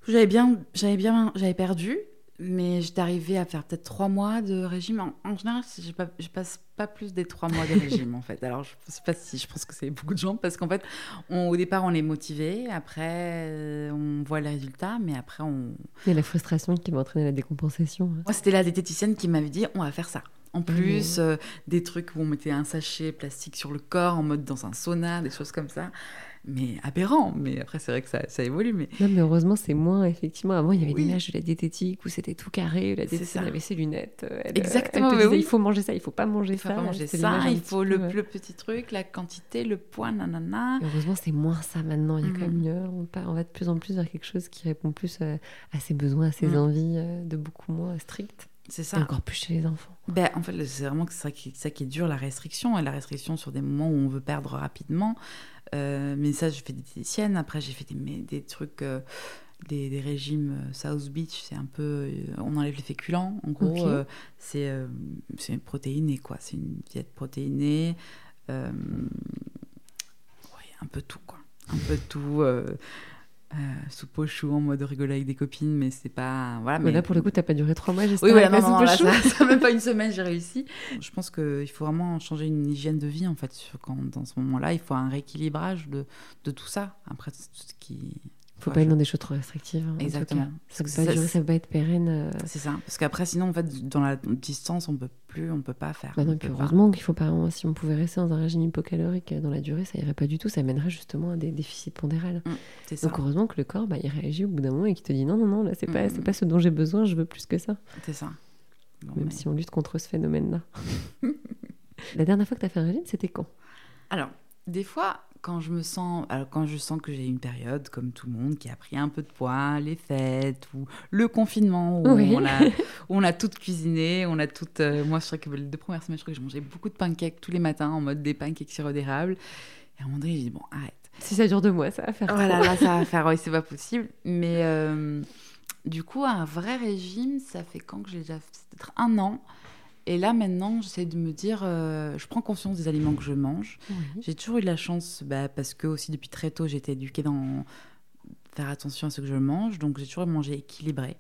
J'avais bien, j'avais bien, j'avais perdu, mais j'étais arrivée à faire peut-être trois mois de régime. En, en général, je pas, je passe pas plus des trois mois de régime, en fait. Alors, je sais pas si je pense que c'est beaucoup de gens, parce qu'en fait, on- au départ, on est motivé, après, euh, on voit les résultats, mais après, on, Il y a la frustration qui va entraîner la décompensation. hein. moi, c'était la diététicienne qui m'avait dit on va faire ça. En plus, euh, des trucs où on mettait un sachet plastique sur le corps en mode dans un sauna, des choses comme ça mais aberrant. Mais après, c'est vrai que ça, ça, évolue. Mais... Non, mais heureusement, c'est moins, effectivement. Avant, il y avait l'image de la diététique où c'était tout carré. La diététique, elle avait ses lunettes. Euh, Exactement. Elle disait, Il faut manger ça, il faut pas manger il faut ça. Pas manger ça, il faut le, le, petit truc, la quantité, le poids, nanana. heureusement, c'est moins ça maintenant. Il y a quand même mhm. on, on, va de plus en plus vers quelque chose qui répond plus à, ses besoins, à ses mhm. envies, euh, de beaucoup moins strictes. C'est ça. Et encore plus chez les enfants. Ben, en fait, c'est vraiment ça qui, ça qui est dur, la restriction. Et la restriction sur des moments où on veut perdre rapidement. Euh, mais ça, je fais des diététiciennes. Après, j'ai fait des, des trucs, euh, des, des, régimes euh, South Beach. C'est un peu. on enlève les féculents. En gros, c'est c'est protéiné, quoi. C'est une diète protéinée. ouais, un peu tout, quoi. Un peu tout. Euh, soupe au chou en mode rigoler avec des copines, mais c'est pas. Voilà, mais... Là, pour le coup, t'as pas duré trois mois, j'espère. Oui, voilà, non, non, là, ça, ça même pas une semaine, j'ai réussi. Je pense qu'il faut vraiment changer une hygiène de vie, en fait. Quand, dans ce moment-là, il faut un rééquilibrage de, de tout ça. Après, tout ce qui faut pas être dans des choses trop restrictives. Hein, Exactement. Ça ne durer, ça va pas être pérenne. Euh. C'est ça. Parce qu'après, sinon, en fait, dans la distance, on peut plus, on peut pas faire. Bah non, puis heureusement qu'il faut pas. Si on pouvait rester dans un régime hypocalorique dans la durée, ça irait pas du tout. Ça mènerait justement à des déficits pondérales. Mmh, Donc heureusement que le corps, bah, il réagit au bout d'un moment et qu'il te dit non, non, non, là, c'est pas, c'est mmh. pas ce dont j'ai besoin. Je veux plus que ça. C'est ça. Même si on lutte contre ce phénomène-là. la dernière fois que tu as fait un régime, c'était quand? Alors, des fois, quand je me sens, alors quand je sens que j'ai une période comme tout le monde qui a pris un peu de poids, les fêtes ou le confinement où, on, a, on a tout cuisiné, on a tout. Euh, moi, je crois que les deux premières semaines, je crois que je mangeais beaucoup de pancakes tous les matins en mode des pancakes sirop d'érable. Et à un moment donné, j'ai dit bon, arrête. Si ça dure deux mois, ça va faire. Voilà, là, ça va faire. Oui, c'est pas possible. Mais euh, du coup, un vrai régime, ça fait quand que j'ai déjà, peut-être un an. Et là, maintenant, j'essaie de me dire, euh, je prends conscience des aliments que je mange. J'ai toujours eu de la chance, bah, parce que aussi depuis très tôt, j'ai été éduquée dans faire attention à ce que je mange. Donc, j'ai toujours mangé équilibré.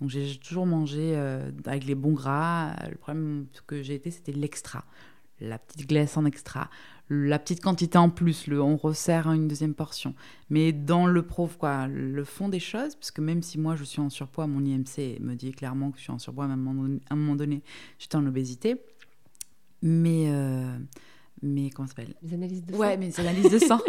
Donc, j'ai toujours mangé euh, avec les bons gras. Le problème que j'ai été, c'était l'extra. La petite glace en extra, la petite quantité en plus, le, on resserre une deuxième portion. Mais dans le prof, quoi, le fond des choses, parce que même si moi je suis en surpoids, mon IMC me dit clairement que je suis en surpoids à un moment donné, j'étais en obésité. Mais euh, mes comment s'appelle? Mes analyses de sang. Ouais, mes analyses de sang.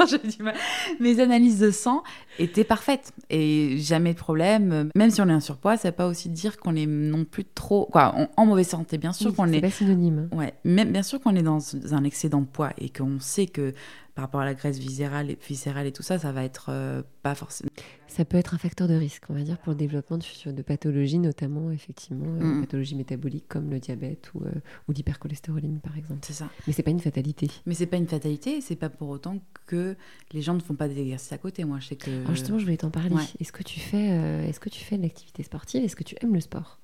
mes analyses de sang étaient parfaites et jamais de problème. Même si on est en surpoids, ça ne veut pas aussi dire qu'on est non plus trop quoi en mauvaise santé. Bien sûr qu'on est. C'est pas synonyme. Ouais, même bien sûr qu'on est dans un excédent de poids et qu'on sait que par rapport à la graisse viscérale et, viscérale et tout ça, ça va être euh, pas forcément. Ça peut être un facteur de risque, on va dire, pour le développement de, de pathologies, notamment effectivement euh, mm. pathologies métaboliques comme le diabète ou, euh, ou l'hypercholestérolémie par exemple. C'est ça. Mais c'est pas une fatalité. Mais c'est pas une fatalité, c'est pas pour autant que les gens ne font pas des exercices à côté. Moi, je sais que. Alors justement, je voulais t'en parler. Est-ce que tu fais, est-ce que tu fais de l'activité sportive? Est-ce que tu aimes le sport?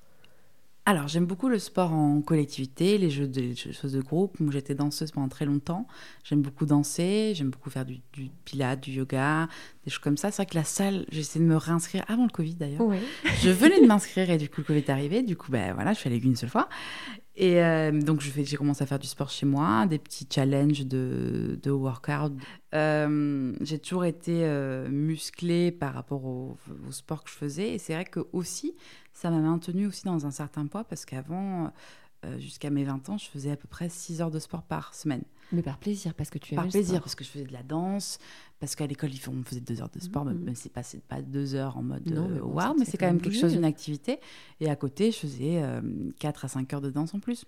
Alors, j'aime beaucoup le sport en collectivité, les jeux de, choses de groupe. Moi, j'étais danseuse pendant très longtemps. J'aime beaucoup danser, j'aime beaucoup faire du, du pilates, du yoga, des choses comme ça. C'est vrai que la salle, j'ai essayé de me réinscrire avant le Covid d'ailleurs. Je venais de m'inscrire et du coup, le Covid est arrivé. Du coup, ben voilà, je suis allée une seule fois. Et euh, donc, j'ai commencé à faire du sport chez moi, des petits challenges de, workout. Euh, j'ai toujours été euh, musclée par rapport au, sport que je faisais. Et c'est vrai que aussi, ça m'a maintenue aussi dans un certain poids parce qu'avant, jusqu'à mes 20 ans, je faisais à peu près 6 heures de sport par semaine. Mais par plaisir, parce que tu Par plaisir, parce que je faisais de la danse, parce qu'à l'école, on faisait deux heures de sport, mais mm-hmm. c'est pas, pas deux heures en mode waouh, mais c'est quand même quelque chose, une activité. Et à côté, je faisais 4 à 5 heures de danse en plus.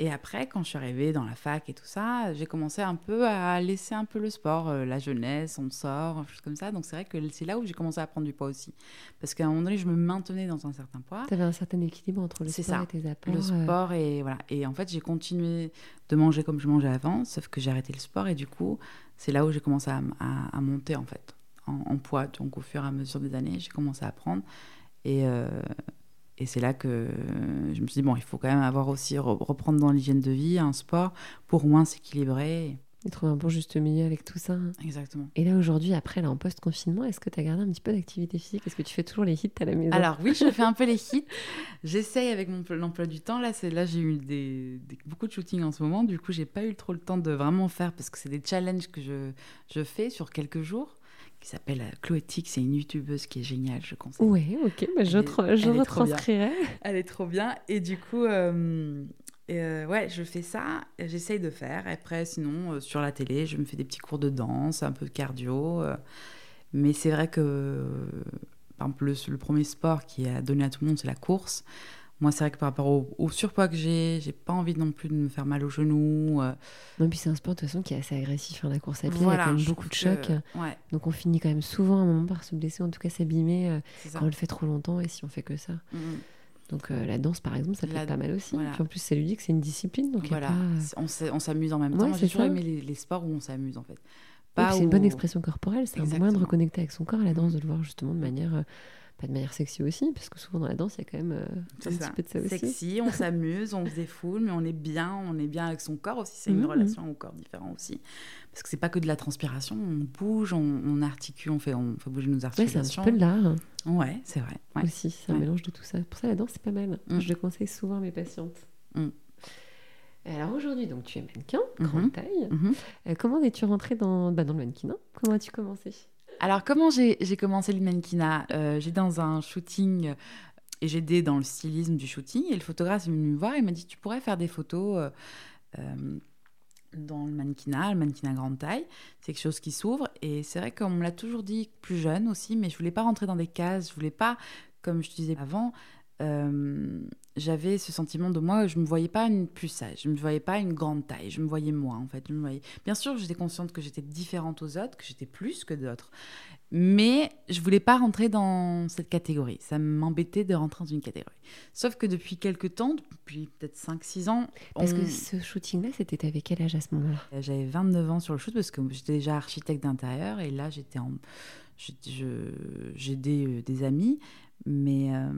Et après, quand je suis arrivée dans la fac et tout ça, j'ai commencé un peu à laisser un peu le sport, euh, la jeunesse, on sort, choses comme ça. Donc c'est vrai que c'est là où j'ai commencé à prendre du poids aussi. Parce qu'à un moment donné, je me maintenais dans un certain poids. Tu avais un certain équilibre entre le sport et tes apports. Le euh. sport et voilà. Et en fait, j'ai continué de manger comme je mangeais avant, sauf que j'ai arrêté le sport et du coup, c'est là où j'ai commencé à, à, monter en fait, en, poids. Donc au fur et à mesure des années, j'ai commencé à prendre. Et, euh, et c'est là que je me suis dit, bon, il faut quand même avoir aussi, reprendre dans l'hygiène de vie, un sport, pour moins s'équilibrer. Et trouver un bon juste milieu avec tout ça. Exactement. Et là, aujourd'hui, après, là, en post-confinement, est-ce que tu as gardé un petit peu d'activité physique? Est-ce que tu fais toujours les hits à la maison? Alors oui, je fais un peu les hits. J'essaye avec mon emploi du temps. Là, là j'ai eu des, beaucoup de shooting en ce moment. Du coup, j'ai pas eu trop le temps de vraiment faire parce que c'est des challenges que je, je fais sur quelques jours qui s'appelle euh, Chloétique, c'est une youtubeuse qui est géniale, je conseille. Oui, ok, bah, je, je retranscrirai. Elle est trop bien. Et du coup, euh, euh, ouais, je fais ça, j'essaye de faire. Après, sinon, euh, sur la télé, je me fais des petits cours de danse, un peu de cardio. mais c'est vrai que, par exemple, le, le premier sport qui a donné à tout le monde, c'est la course. Moi, c'est vrai que par rapport au, au surpoids que j'ai, j'ai pas envie non plus de me faire mal au genou. euh. Non, puis c'est un sport de toute façon qui est assez agressif. hein, la course à pied, il y a Voilà, quand même beaucoup de chocs. que- Ouais, Donc on finit quand même souvent à un moment par se blesser, en tout cas s'abîmer euh, quand on le fait trop longtemps et si on fait que ça. Mm, mm. Donc euh, la danse par exemple, ça peut La- être pas mal aussi. voilà. Puis en plus c'est ludique, c'est une discipline. Donc Voilà, pas, euh, on s'amuse en même Ouais, temps. Moi, c'est J'ai toujours aimé les, les sports où on s'amuse en fait. Oui, puis c'est une où- bonne expression corporelle, c'est un moyen de reconnecter avec son corps, la danse, Mhm. de le voir justement de manière, euh, pas de manière sexy aussi, parce que souvent dans la danse il y a quand même euh, un C'est petit ça. peu de ça aussi. Sexy, on s'amuse, on se défoule, mais on est bien, on est bien avec son corps aussi. C'est une Mhm. relation au corps différent aussi. Parce que c'est pas que de la transpiration, on bouge, on, on articule, on fait, on fait bouger nos Ouais, c'est un petit articulations. peu de l'art hein, Ouais, c'est vrai. ouais. aussi, c'est un Ouais. mélange de tout ça. Pour ça la danse c'est pas mal. Mm. Je le conseille souvent à mes patientes. Mm. Alors aujourd'hui donc tu es mannequin, Mhm. grande taille. Mhm. Euh, comment es-tu rentrée dans, bah, dans le mannequinat? Comment as-tu commencé? Alors, comment j'ai commencé le mannequinat? Euh, J'ai dans un shooting et j'ai aidé dans le stylisme du shooting. Et le photographe est venu me voir et m'a dit Tu pourrais faire des photos euh, euh, dans le mannequinat, le mannequinat grande taille. C'est quelque chose qui s'ouvre. Et c'est vrai qu'on me l'a toujours dit plus jeune aussi, mais je voulais pas rentrer dans des cases. Je voulais pas, comme je disais avant, euh, j'avais ce sentiment de moi, je me voyais pas une plus sage, je me voyais pas une grande taille, je me voyais moi en fait. Je me voyais... Bien sûr, j'étais consciente que j'étais différente aux autres, que j'étais plus que d'autres, mais je voulais pas rentrer dans cette catégorie. Ça m'embêtait de rentrer dans une catégorie. Sauf que depuis quelques temps, depuis peut-être 5-6 ans, Parce on- que ce shooting-là, c'était avec quel âge à ce moment-là? J'avais 29 ans sur le shoot parce que j'étais déjà architecte d'intérieur et là j'étais en j'aidais euh, des amis mais euh,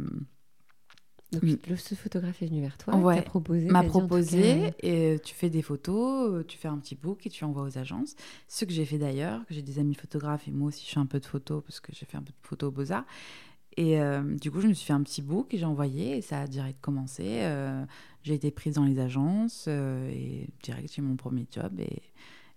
Donc Mm. le, ce photographe est venu vers toi, Ouais. t'a proposé, m'a proposé cas, et euh, tu fais des photos, euh, tu fais un petit book et tu envoies aux agences. Ce que j'ai fait d'ailleurs, que j'ai des amis photographes et moi aussi je fais un peu de photos parce que j'ai fait un peu de photos aux Beaux-Arts. Et euh, du coup, je me suis fait un petit book et j'ai envoyé et ça a direct commencé. Euh, j'ai été prise dans les agences euh, et direct j'ai mon premier job et,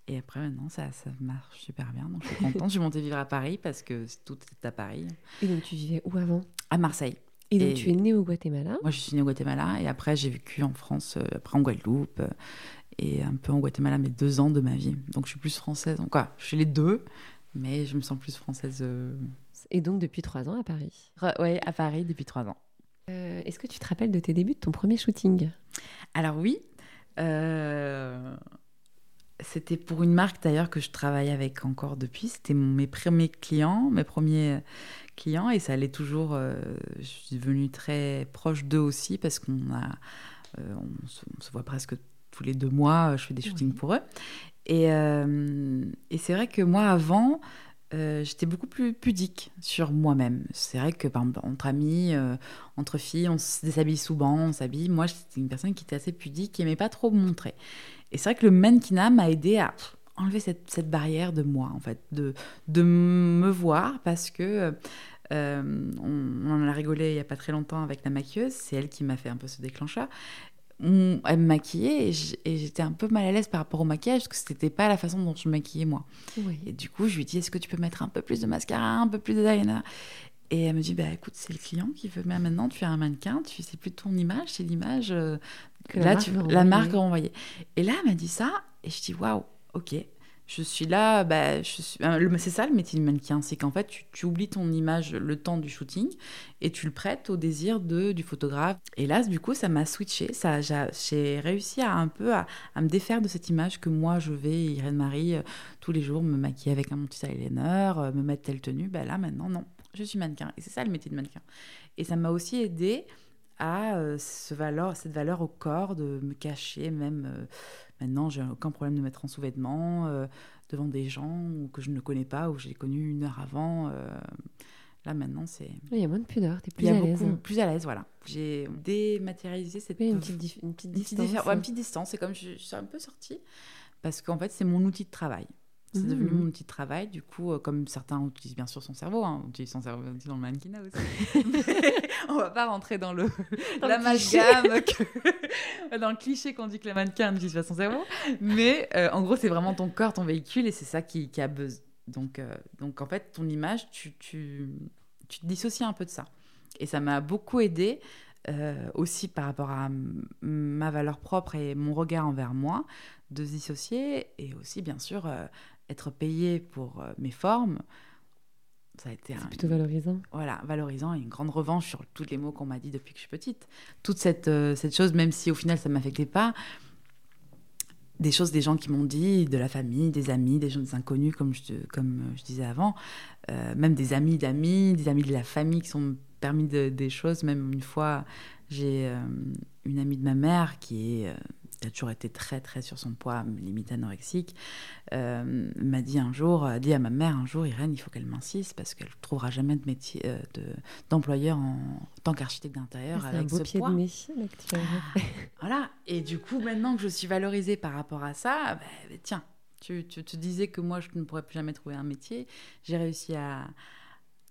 et après maintenant ça, ça marche super bien. Donc je suis contente. je suis montée vivre à Paris parce que tout est à Paris. Et donc tu vivais où avant? À Marseille. Et donc Et- tu es née au Guatemala. Moi, je suis née au Guatemala et après, j'ai vécu en France, euh, après en Guadeloupe euh, et un peu en Guatemala, mais deux ans de ma vie. Donc, je suis plus française. Donc, quoi, je suis les deux, mais je me sens plus française. euh, Et donc depuis trois ans à Paris. Ouais, à Paris depuis trois ans. Est-ce que tu te rappelles de tes débuts, de ton premier shooting? Alors, oui, c'était pour une marque d'ailleurs que je travaille avec encore depuis. C'était mes premiers clients, mes premiers clients et ça allait toujours. euh, je suis devenue très proche d'eux aussi parce qu'on a, euh, on, se, on se voit presque tous les deux mois. euh, Je fais des shootings Oui. pour eux. Et, euh, et c'est vrai que moi, avant, j'étais beaucoup plus pudique sur moi-même. C'est vrai que, par exemple, entre amis, entre filles, on se déshabille souvent, on s'habille. Moi, j'étais une personne qui était assez pudique, qui n'aimait pas trop me montrer. Et c'est vrai que le mannequinat m'a aidé à enlever cette, cette barrière de moi, en fait, de, de me voir, parce que euh, on, en a rigolé il n'y a pas très longtemps avec la maquilleuse, c'est elle qui m'a fait un peu ce déclencheur. On- elle me maquillait et j'étais un peu mal à l'aise par rapport au maquillage, parce que c'était pas la façon dont je me maquillais moi. Oui. Et du coup, je lui dis est-ce que tu peux mettre un peu plus de mascara, un peu plus de eyeliner? Et elle me dit bah écoute, c'est le client qui veut. Mais maintenant, tu es un mannequin, tu c'est plus ton image, c'est l'image euh, Que la là, marque tu, la marque. Et là, elle m'a dit ça, et je dis waouh, ok. Je suis là, bah, suis... euh, c'est ça le métier de mannequin, c'est qu'en fait tu, oublies ton image le temps du shooting et tu le prêtes au désir de, du photographe. Et là, du coup, ça m'a switché, j'ai réussi à un peu à, me défaire de cette image que moi je vais, Irène Marie, euh, tous les jours me maquiller avec un petit eyeliner, euh, me mettre telle tenue. Bah là maintenant, non, je suis mannequin. Et c'est ça le métier de mannequin. Et ça m'a aussi aidé à euh, ce valeur, cette valeur au corps, de me cacher même. euh, maintenant, j'ai aucun problème de me mettre en sous-vêtements euh, devant des gens que je ne connais pas ou que j'ai connu une heure avant. là maintenant, c'est Il y a moins de pudeur, t'es il plus y a à l'aise. beaucoup plus à l'aise. Voilà, j'ai dématérialisé cette Oui, une petite, dif- une petite une petite, distance. diffé- ouais, une petite distance. C'est comme je, je suis un peu sortie parce qu'en fait, c'est mon outil de travail. C'est Mhm. devenu mon de travail. Du coup, euh, comme certains utilisent bien sûr son cerveau, hein, on utilise son cerveau aussi dans le mannequinat aussi. On va pas rentrer dans le Dans le l'amalgame, que- dans le cliché qu'on dit que le mannequin n'utilise pas son cerveau. Mais euh, en gros, c'est vraiment ton corps, ton véhicule, et c'est ça qui, qui a besoin. Donc, euh, donc, en fait, ton image, tu, tu, tu te dissocies un peu de ça. Et ça m'a beaucoup aidé. euh, aussi par rapport à ma valeur propre et mon regard envers moi, de se dissocier et aussi, bien sûr, euh, être payé pour euh, mes formes. Ça a été un, plutôt valorisant. Voilà, valorisant et une grande revanche sur tous les mots qu'on m'a dit depuis que je suis petite. Toute cette, cette chose, même si au final ça ne m'affectait pas, des choses des gens qui m'ont dit, de la famille, des amis, des gens des inconnus, comme je, comme je disais avant, même des amis d'amis, des amis de la famille qui sont permis de, des choses. Même une fois, j'ai euh, une amie de ma mère qui est, euh, a toujours été très très sur son poids, limite anorexique, euh, m'a dit un jour, a dit à ma mère un jour, Irène, il faut qu'elle mincisse parce qu'elle ne trouvera jamais de métier de, d'employeur en, tant qu'architecte d'intérieur ah, avec un beau ce pied poids. De métier, voilà. Et du coup, maintenant que je suis valorisée par rapport à ça, bah, tiens, tu, tu te disais que moi je ne pourrais plus jamais trouver un métier. J'ai réussi à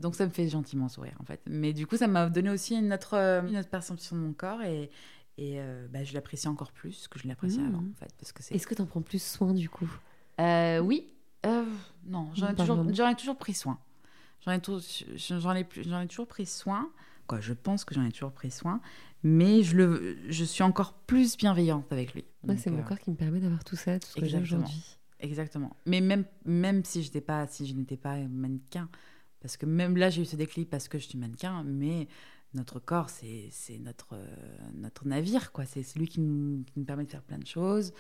donc ça me fait gentiment sourire en fait. Mais du coup, ça m'a donné aussi une autre, euh, une autre perception de mon corps et, et euh, bah, je l'apprécie encore plus que je l'appréciais mmh. avant en fait. Parce que c'est... Est-ce que tu en prends plus soin du coup? Euh, Oui. non, j'en ai, toujours, j'en ai toujours pris soin. J'en ai, j'en, ai, j'en ai toujours pris soin. Quoi, je pense que j'en ai toujours pris soin. Mais je, le, je suis encore plus bienveillante avec lui. c'est mon corps qui me permet d'avoir tout ça, tout ce que j'ai aujourd'hui. Exactement. Mais même, même si, j'étais pas, si je n'étais pas mannequin, parce que même là, j'ai eu ce déclic parce que je suis mannequin, mais notre corps, c'est notre, euh, notre navire, quoi. C'est celui qui nous, qui nous, permet de faire plein de choses.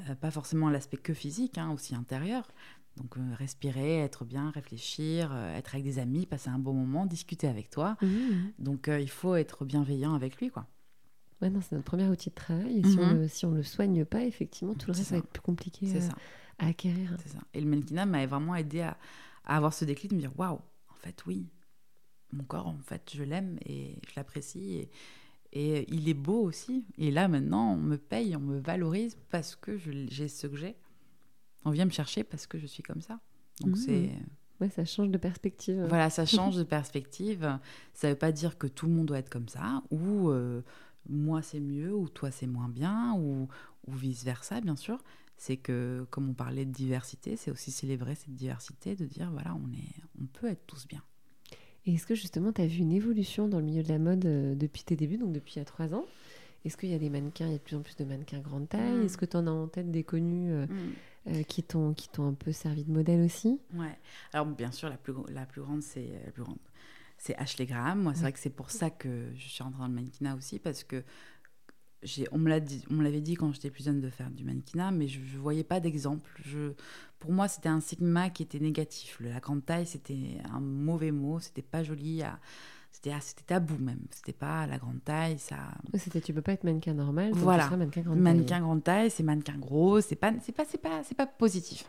Euh, pas forcément l'aspect que physique, hein, aussi intérieur. Donc, euh, respirer, être bien, réfléchir, être avec des amis, passer un bon moment, discuter avec toi. Mmh, mmh. Donc, il faut être bienveillant avec lui, quoi. Ouais, non, c'est notre premier outil de travail. Et si, on mmh. si on le soigne pas, effectivement, tout le reste va être plus compliqué à, acquérir. C'est ça. Et le mannequinat m'a vraiment aidé à, à, avoir ce déclic de me dire waouh, fait, oui, mon corps, en fait, je l'aime et je l'apprécie. Et, et, il est beau aussi. Et là, maintenant, on me paye, on me valorise parce que j'ai ce que j'ai. On vient me chercher parce que je suis comme ça. Donc, mmh. c'est. Ouais, ça change de perspective. Voilà, ça change de perspective. Ça ne veut pas dire que tout le monde doit être comme ça, ou euh, moi c'est mieux, ou toi c'est moins bien, ou, ou vice-versa, bien sûr. C'est que, comme on parlait de diversité, c'est aussi célébrer cette diversité, de dire, voilà, on, est, on peut être tous bien. Et est-ce que justement, tu as vu une évolution dans le milieu de la mode euh, depuis tes débuts, donc depuis il y a trois ans? Est-ce qu'il y a des mannequins, il y a de plus en plus de mannequins grande taille? Mm. Est-ce que tu en as en tête des connus euh, mm. euh, qui t'ont un peu servi de modèle aussi? Ouais. Alors, bien sûr, la plus, la plus grande, c'est la plus grande. C'est Ashley Graham. Moi, c'est vrai que c'est pour ça que je suis rentrée dans le mannequinat aussi, parce que on me l'avait dit quand j'étais plus jeune de faire du mannequinat, mais je ne voyais pas d'exemple. Pour moi, c'était un stigma qui était négatif. La grande taille, c'était un mauvais mot, c'était pas joli. C'était tabou même. C'était pas la grande taille, ça. C'était tu peux pas être mannequin normal. Voilà. mannequin grande taille. Mannequin grande taille, c'est mannequin gros. C'est pas, c'est pas, c'est pas, c'est pas positif.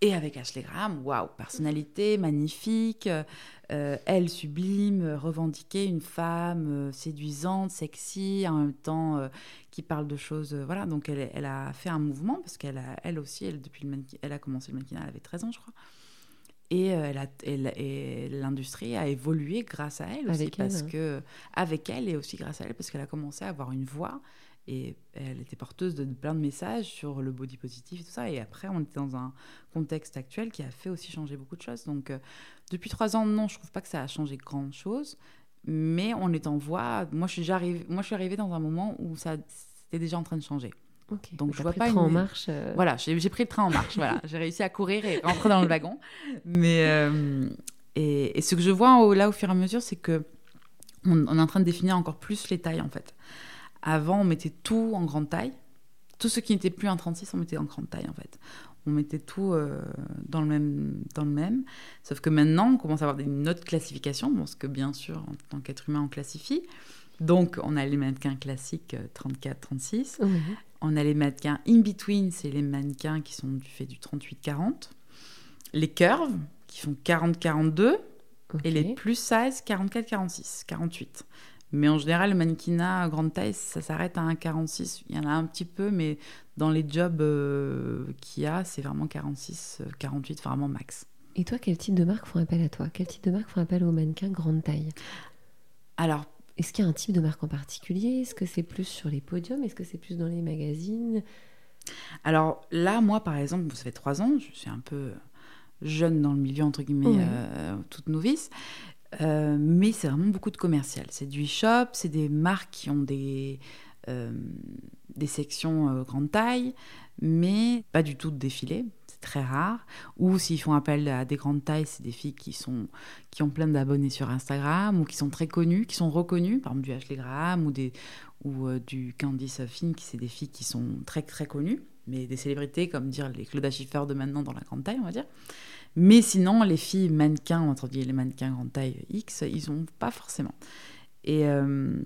Et avec Ashley Graham, waouh, personnalité magnifique, euh, elle sublime, revendiquée, une femme euh, séduisante, sexy, en même temps euh, qui parle de choses. voilà, donc elle, elle, a fait un mouvement parce qu'elle a, elle aussi, elle, depuis le elle a commencé le mannequinat, elle avait 13 ans, je crois. Et, elle l'industrie a évolué grâce à elle aussi, parce hein. que avec elle et aussi grâce à elle, parce qu'elle a commencé à avoir une voix et elle était porteuse de, plein de messages sur le body positif et tout ça. Et après, on était dans un contexte actuel qui a fait aussi changer beaucoup de choses. Donc, euh, depuis trois ans, non, je trouve pas que ça a changé grand chose. Mais on est en voie. Moi, je suis, arrivée, moi, je suis arrivée dans un moment où ça c'était déjà en train de changer. Donc, je vois pas le train en marche. Euh. Voilà, j'ai pris le train en marche. voilà, j'ai réussi à courir et rentrer dans le wagon. Mais euh, et, ce que je vois là au fur et à mesure, c'est que on, on, est en train de définir encore plus les tailles en fait. Avant, on mettait tout en grande taille. Tout ce qui n'était plus un 36, on mettait en grande taille, en fait. On mettait tout euh, dans, le même, dans le même. Sauf que maintenant, on commence à avoir une autre classification, parce que bien sûr, en tant qu'être humain, on classifie. Donc, on a les mannequins classiques 34-36. Euh, on a les mannequins in-between, c'est les mannequins qui sont du fait du 38-40. Les curves, qui font 40-42. Et les plus size, 44-46, 48. Mais en général, le mannequinat grande taille, ça s'arrête à un 46. Il y en a un petit peu, mais dans les jobs euh, qu'il y a, c'est vraiment 46, 48, euh, vraiment max. Et toi, quel type de marque font appel à toi? Quel type de marque font appel aux mannequins grande taille? Alors, est-ce qu'il y a un type de marque en particulier? Est-ce que c'est plus sur les podiums? Est-ce que c'est plus dans les magazines? Alors là, moi, par exemple, ça fait trois ans, je suis un peu jeune dans le milieu, entre guillemets, euh, toute novice. Euh, mais c'est vraiment beaucoup de commercial. C'est du e-shop, c'est des marques qui ont des, euh, des sections euh, grande taille, mais pas du tout de défilé. C'est très rare. Ou s'ils font appel à des grandes tailles, c'est des filles qui, sont, qui ont plein d'abonnés sur Instagram ou qui sont très connues, qui sont reconnues, par exemple du Ashley Graham ou, des, ou du Candice qui c'est des filles qui sont très très connues, mais des célébrités comme dire les Claudia Schiffer de maintenant dans la grande taille, on va dire. Mais sinon, les filles mannequins, entre les mannequins grande taille X, ils n'ont pas forcément. Euh,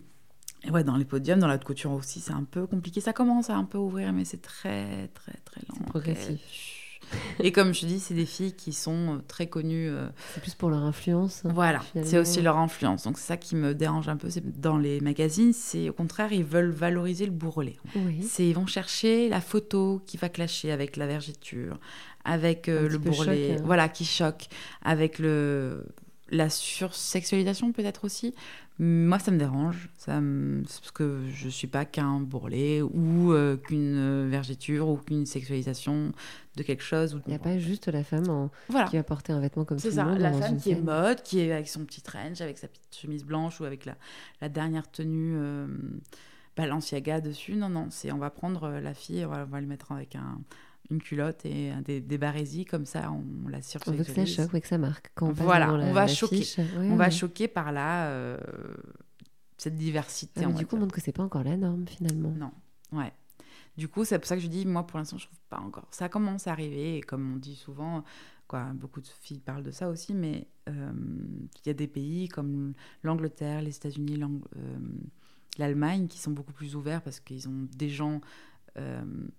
et, ouais, dans les podiums, dans la haute couture aussi, c'est un peu compliqué. Ça commence à un peu ouvrir, mais c'est très, très, très lent. Progressif. Et comme je dis, c'est des filles qui sont très connues. Euh, c'est plus pour leur influence. Voilà, c'est aussi leur influence. Donc c'est ça qui me dérange un peu. C'est dans les magazines, c'est au contraire, ils veulent valoriser le bourrelet. Oui. C'est ils vont chercher la photo qui va clasher avec la vergeture, avec euh, le bourrelet, hein. voilà, qui choque, avec le la sursexualisation peut-être aussi. Moi, ça me dérange, ça parce que je suis pas qu'un bourrelet ou euh, qu'une vergeture ou qu'une sexualisation de quelque chose. Il n'y a pas juste la femme en... qui va porter un vêtement comme ça. C'est ça, la femme qui est mode, qui est avec son petit trench, avec sa petite chemise blanche ou avec la, la dernière tenue euh, Balenciaga dessus. Non, non, c'est on va prendre la fille, on va, on va lui mettre avec un une culotte et des, des barésies comme ça, on, la On veut que ça choque, que ça marque. Quand on voilà, on va choquer. on va choquer par là euh, cette diversité. Ah, du coup, on montre que c'est pas encore la norme finalement. Non, ouais. Du coup, c'est pour ça que je dis, moi, pour l'instant, je trouve pas encore. Ça commence à arriver, et comme on dit souvent, quoi, beaucoup de filles parlent de ça aussi, mais euh, il y a des pays comme l'Angleterre, les États-Unis, euh, l'Allemagne qui sont beaucoup plus ouverts parce qu'ils ont des gens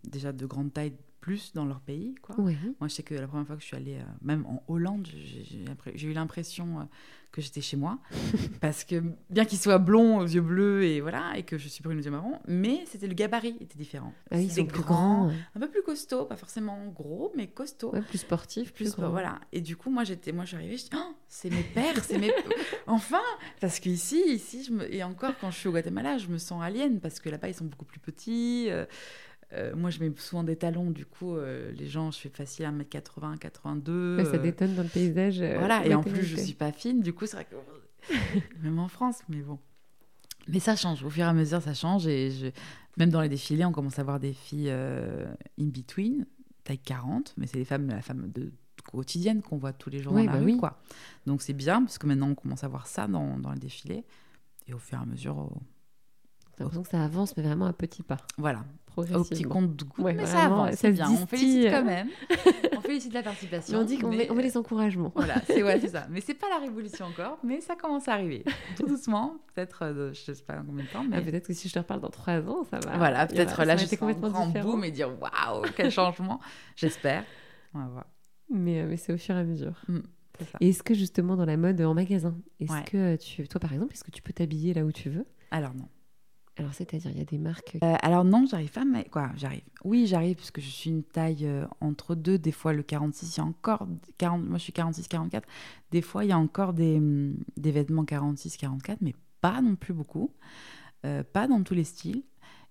déjà de grande taille plus dans leur pays. Quoi. Moi, je sais que la première fois que je suis allée, euh, même en Hollande, j'ai eu l'impression euh, que j'étais chez moi. parce que, bien qu'il soit blond, aux yeux bleus, et voilà, et que je suis brune aux yeux marrons, mais c'était le gabarit était différent. Ah, ils sont plus grands, un peu plus costaud, pas forcément gros, mais costaud. plus sportif, plus, Voilà. Et du coup, moi, j'étais, moi, je suis arrivée, je dis, oh, c'est mes pères, c'est mes. enfin Parce qu'ici, ici, je me... et encore, quand je suis au Guatemala, je me sens alien, parce que là-bas, ils sont beaucoup plus petits. Euh, euh, moi, je mets souvent des talons, du coup, euh, les gens, je fais facile 1m80, 82. ça détonne dans le paysage. Euh, voilà, et en plus, je suis pas fine, du coup, c'est vrai que. même en France, mais bon. Mais ça change, au fur et à mesure, ça change. Et je... même dans les défilés, on commence à voir des filles in between, taille 40, mais c'est les femmes, la femme de quotidienne qu'on voit tous les jours dans la bah rue, quoi. Donc c'est bien, parce que maintenant, on commence à voir ça dans, dans les défilés. Et au fur et à mesure, J'ai l'impression que ça avance, mais vraiment à petits pas. Voilà, au petit compte de goût. mais ça avance, c'est bien. On félicite quand même. on félicite la participation. on dit qu'on met, les encouragements. Voilà, c'est ouais, ça. Mais c'est pas la révolution encore, mais ça commence à arriver. Tout doucement, peut-être, euh, je sais pas combien de temps. Mais... Ah, peut-être que si je te reparle dans trois ans, ça va. Voilà, peut-être là, je vais complètement en boum et dire waouh, quel changement. J'espère. On va voir. Mais, euh, mais c'est au fur et à mesure. Mm, et est-ce que justement dans la mode en magasin, est-ce que tu, toi par exemple, est-ce que tu peux t'habiller là où tu veux? Alors non. Alors, c'est-à-dire, il y a des marques. Euh, alors, non, j'arrive pas, mais quoi, j'arrive. Oui, j'arrive, puisque je suis une taille euh, entre deux. Des fois, le 46, il y a encore. 40, moi, je suis 46-44. Des fois, il y a encore des, hum, des vêtements 46-44, mais pas non plus beaucoup. Euh, pas dans tous les styles.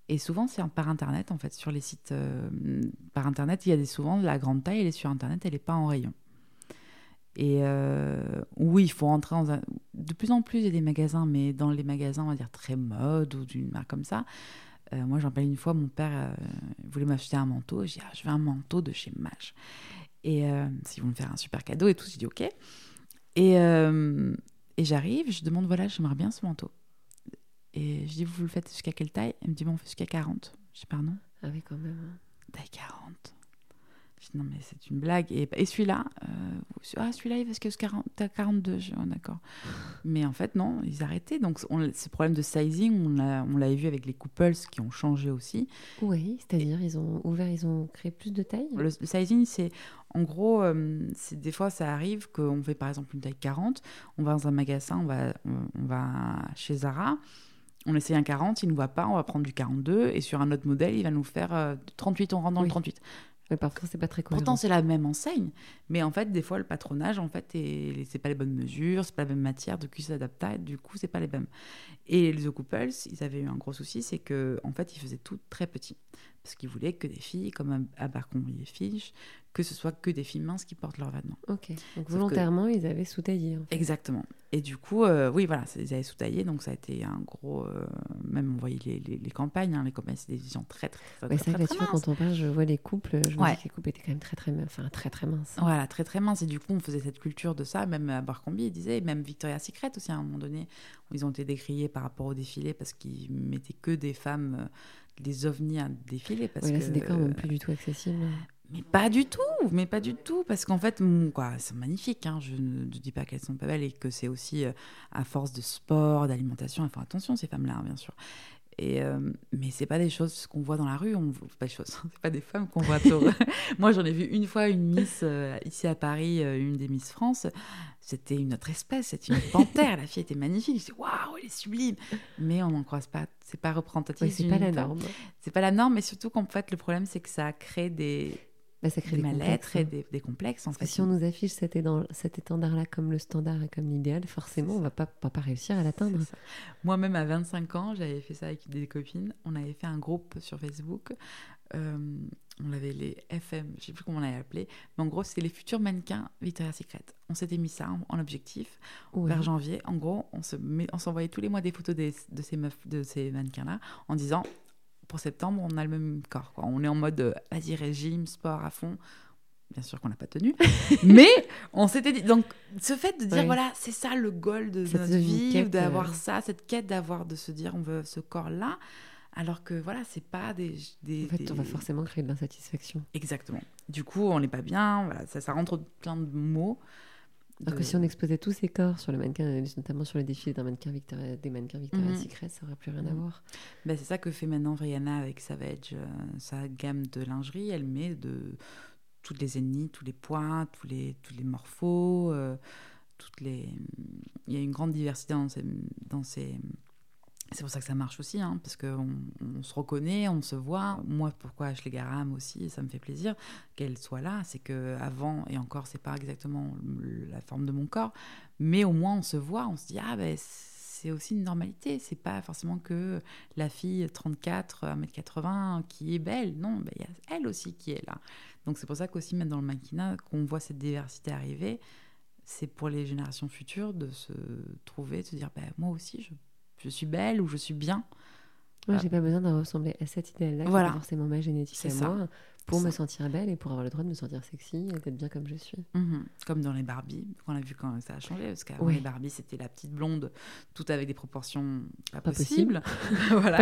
Et souvent, c'est par Internet, en fait. Sur les sites par Internet, il y a des, souvent la grande taille, elle est sur Internet, elle n'est pas en rayon. Et euh, oui, il faut rentrer dans un... De plus en plus, il y a des magasins, mais dans les magasins, on va dire très mode ou d'une marque comme ça. Euh, moi, j'en parlais une fois, mon père euh, voulait m'acheter un manteau. J'ai dit, ah, je veux un manteau de chez Mage. Et s'ils vont me faire un super cadeau et tout, j'ai dit, ok. Et, et j'arrive, je demande, voilà, j'aimerais bien ce manteau. Et je dis, vous le faites jusqu'à quelle taille? Il me dit, bon, on fait jusqu'à 40. Je dis, pardon? Ah oui, quand même. Hein. Taille 40 non, mais c'est une blague. Et, et celui-là, euh, ah, celui-là, il va jusqu'à 42. d'accord. Mais en fait, non, ils arrêtaient. Donc, on, ce problème de sizing, on l'avait vu avec les couples qui ont changé aussi. Oui, c'est-à-dire, ils ont ouvert, ils ont créé plus de taille Le, sizing, c'est. En gros, euh, c'est des fois, ça arrive qu'on fait par exemple une taille 40. On va dans un magasin, on va, on, va chez Zara on essaye un 40, il ne voit pas, on va prendre du 42, et sur un autre modèle, il va nous faire 38, euh, on rentre dans le 38. Parfois, c'est pas très cohérent. Pourtant, c'est la même enseigne. Mais en fait, des fois, le patronage, en fait, c'est pas les bonnes mesures, c'est pas la même matière, de coup, s'adapte du coup, c'est pas les mêmes. Et les Couples, ils avaient eu un gros souci, c'est que en fait, ils faisaient tout très petit. Parce qu'ils voulaient que des filles, comme Abercrombie et Fitch, que ce soit que des filles minces qui portent leurs vêtements. Ok, donc volontairement, ils avaient sous-taillé. Exactement. Et du coup, euh, oui, voilà, ils avaient sous-taillé, donc ça a été un gros. euh, même on voyait les, les, les campagnes, hein, les campagnes, c'est des gens très, très, très, Ouais, très, c'est vrai très, minces. quand on parle, je vois les couples, je me Ouais. dis que les couples étaient quand même très, très, enfin, très, très minces. Voilà, très très mince. Et du coup, on faisait cette culture de ça, même à Abercrombie, ils disaient, même Victoria's Secret aussi, à un moment donné, ils ont été décriés par rapport au défilé parce qu'ils mettaient que des femmes, euh, des ovnis à défiler. Parce Ouais, là, que... c'est des corps même plus du tout accessibles. Mais pas du tout, mais pas du tout, parce qu'en fait, quoi, c'est magnifique. hein, Je ne je dis pas qu'elles sont pas belles et que c'est aussi euh, à force de sport, d'alimentation. Il faut attention ces femmes-là, hein, bien sûr. Et euh, mais c'est pas des choses qu'on voit dans la rue. On pas des choses. C'est pas des femmes qu'on voit. Moi, j'en ai vu une fois une Miss euh, ici à Paris, euh, une des Miss France. C'était une autre espèce. C'était une panthère. la fille était magnifique. Je dis waouh, elle est sublime. Mais on n'en croise pas. C'est pas représentatif. Ouais, c'est pas la norme. C'est pas la norme, mais surtout qu'en fait, le problème, c'est que ça crée des, Bah, ça crée des des mal-être et hein. des, des complexes. En Parce que fait. si on nous affiche cet, étendard-là comme le standard et comme l'idéal, forcément, on va pas, va pas réussir à l'atteindre. C'est. Moi-même, à 25 ans, j'avais fait ça avec des copines. On avait fait un groupe sur Facebook. Euh, on avait les FM, je sais plus comment on l'avait appelé. Mais en gros, c'était les futurs mannequins Victoria's Secret. On s'était mis ça en, en objectif. Vers janvier, en gros, on se met- on s'envoyait tous les mois des photos des- de ces meufs, de ces mannequins-là, en disant pour septembre, on a le même corps. Quoi. On est en mode euh, vas-y régime, sport à fond. Bien sûr qu'on n'a pas tenu, mais on s'était dit. Donc, ce fait de dire voilà, c'est ça le goal de Cette notre vie, d'avoir euh, ça, cette quête d'avoir de se dire on veut ce corps-là, alors que voilà, c'est pas des. des, En fait, des- on va forcément créer de l'insatisfaction. Exactement. Du coup, on n'est pas bien. Voilà, ça, ça rentre plein de mots. Alors que si on exposait tous ces corps sur le mannequin, notamment sur les défilés d'un mannequin Victoria, des mannequins Victoria's Mhm. Secret, ça aurait plus rien à Mhm. voir. Ben, c'est ça que fait maintenant Rihanna avec Savage, euh, sa gamme de lingerie. Elle met de toutes les ethnies, tous les poids, tous les, tous les morphos, euh, toutes les... Il y a une grande diversité dans ces... Dans ces... C'est pour ça que ça marche aussi, hein, parce qu'on on se reconnaît, on se voit. Moi, pourquoi Ashley Graham aussi, ça me fait plaisir qu'elle soit là. C'est que avant et encore, c'est pas exactement la forme de mon corps, mais au moins on se voit, on se dit ah ben c'est aussi une normalité. C'est pas forcément que la fille 34, 1m80 qui est belle. Non, ben, il y a elle aussi qui est là. Donc c'est pour ça qu'aussi, même dans le mannequinat, qu'on voit cette diversité arriver, c'est pour les générations futures de se trouver, de se dire, ben, moi aussi, je, je suis belle ou je suis bien. Moi, Ah. j'ai pas besoin de ressembler à cet idéal-là, Voilà. qui est forcément ma génétique C'est à ça. moi, pour me ça. sentir belle et pour avoir le droit de me sentir sexy et d'être bien comme je suis. Mhm. Comme dans les Barbie, qu'on a vu quand ça a changé, parce qu'avant Ouais. les Barbie, c'était la petite blonde, tout avec des proportions pas, Pas possibles. voilà.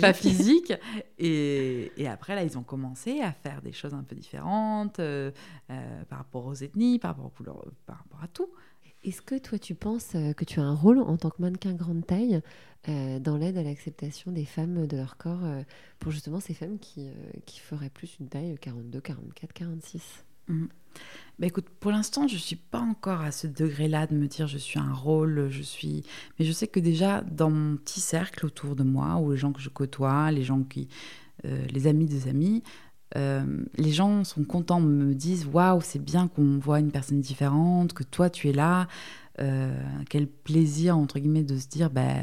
Pas physique. Et, et après, là, ils ont commencé à faire des choses un peu différentes euh, euh, par rapport aux ethnies, par rapport aux couleurs, par rapport à tout. Est-ce que toi, tu penses euh, que tu as un rôle en tant que mannequin grande taille euh, dans l'aide à l'acceptation des femmes de leur corps euh, pour justement ces femmes qui, qui feraient plus une taille 42, 44, 46 Bah écoute, pour l'instant, je suis pas encore à ce degré-là de me dire je suis un rôle, je suis. Mais je sais que déjà dans mon petit cercle autour de moi, ou les gens que je côtoie, les gens qui, les amis des amis, euh, les gens sont contents, me disent waouh, c'est bien qu'on voit une personne différente, que toi tu es là. Euh, quel plaisir entre guillemets de se dire ben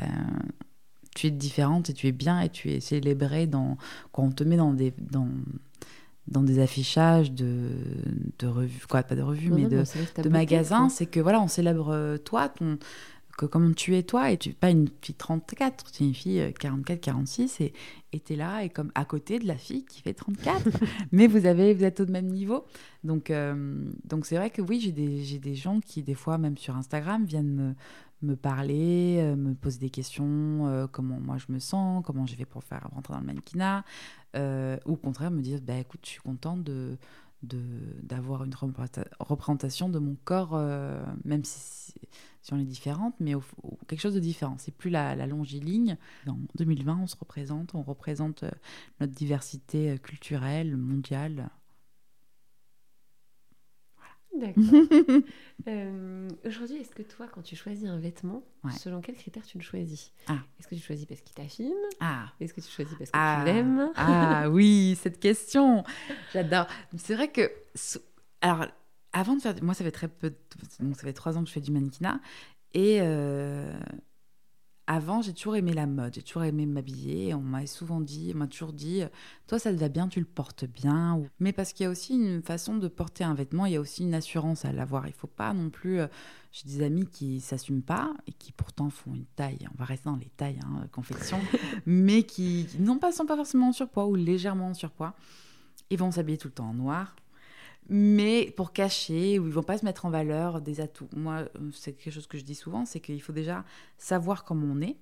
tu es différente et tu es bien et tu es célébrée dans quand on te met dans des dans dans des affichages de, de revues, quoi, pas de revues, Non, mais non, de, de magasins, c'est que voilà, on célèbre euh, toi, ton, que comment tu es toi, et tu n'es pas une fille 34, tu es une fille euh, 44, 46, et tu es là, et comme à côté de la fille qui fait 34, mais vous, avez, vous êtes au même niveau. Donc euh, donc c'est vrai que oui, j'ai des, j'ai des gens qui, des fois, même sur Instagram, viennent me, me parler, euh, me poser des questions, euh, comment moi je me sens, comment j'ai fait pour faire rentrer dans le mannequinat, euh, ou au contraire me dire, bah, écoute, je suis contente de de- d'avoir une représenta- représentation de mon corps, euh, même si, si on est différente, mais au- au- quelque chose de différent. C'est plus la, la longiligne. En 2020, on se représente, on représente euh, notre diversité euh, culturelle, mondiale. D'accord. Euh, Aujourd'hui, est-ce que toi, quand tu choisis un vêtement, Ouais. selon quels critères tu le choisis? Ah. Est-ce que tu choisis parce qu'il t'affine? Ah, Est-ce que tu choisis parce que Ah, tu l'aimes? Ah oui, cette question. J'adore. C'est vrai que. Alors, avant de faire. Moi, ça fait très peu. de- Donc, ça fait trois ans que je fais du mannequinat. Et. euh, avant, j'ai toujours aimé la mode, j'ai toujours aimé m'habiller. On m'a souvent dit, on m'a toujours dit, toi ça te va bien, tu le portes bien. Mais parce qu'il y a aussi une façon de porter un vêtement, il y a aussi une assurance à l'avoir. Il faut pas non plus. Euh, j'ai des amis qui s'assument pas et qui pourtant font une taille. On va rester dans les tailles, hein, confection, mais qui, non pas sont pas forcément en surpoids ou légèrement en surpoids. Ils vont s'habiller tout le temps en noir, mais pour cacher, ou ils vont pas se mettre en valeur des atouts. Moi, c'est quelque chose que je dis souvent, c'est qu'il faut déjà savoir comment on est,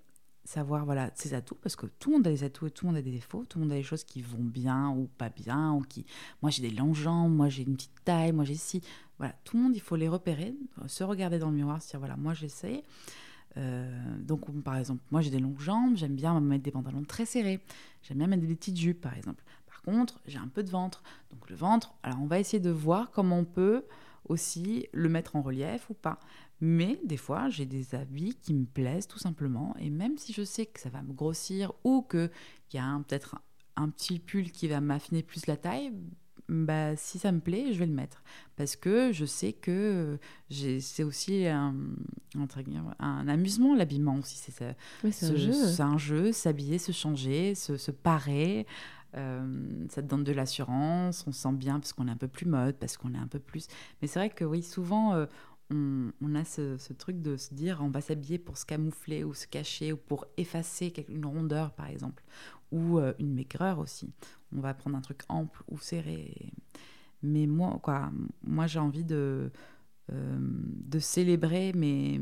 savoir voilà ses atouts, parce que tout le monde a des atouts et tout le monde a des défauts, tout le monde a des choses qui vont bien ou pas bien, ou qui, moi j'ai des longues jambes, moi j'ai une petite taille, moi j'ai ci, voilà, tout le monde il faut les repérer, se regarder dans le miroir, se dire voilà moi j'essaie. Euh, donc, par exemple, moi j'ai des longues jambes, j'aime bien mettre des pantalons très serrés, j'aime bien mettre des petites jupes par exemple contre, j'ai un peu de ventre. Donc le ventre, alors on va essayer de voir comment on peut aussi le mettre en relief ou pas. Mais des fois, j'ai des habits qui me plaisent tout simplement. Et même si je sais que ça va me grossir ou qu'il y a peut-être un, petit pull qui va m'affiner plus la taille, bah, si ça me plaît, je vais le mettre. Parce que je sais que c'est aussi un, un, amusement, l'habillement aussi. C'est un, jeu, s'habiller, se changer, se, se parer. Euh, ça te donne de l'assurance, on se sent bien parce qu'on est un peu plus mode, parce qu'on est un peu plus. Mais c'est vrai que oui, souvent, euh, on, a ce, truc de se dire on va s'habiller pour se camoufler ou se cacher ou pour effacer une rondeur, par exemple, ou euh, une maigreur aussi. On va prendre un truc ample ou serré. Mais moi, quoi, moi j'ai envie de, de célébrer mes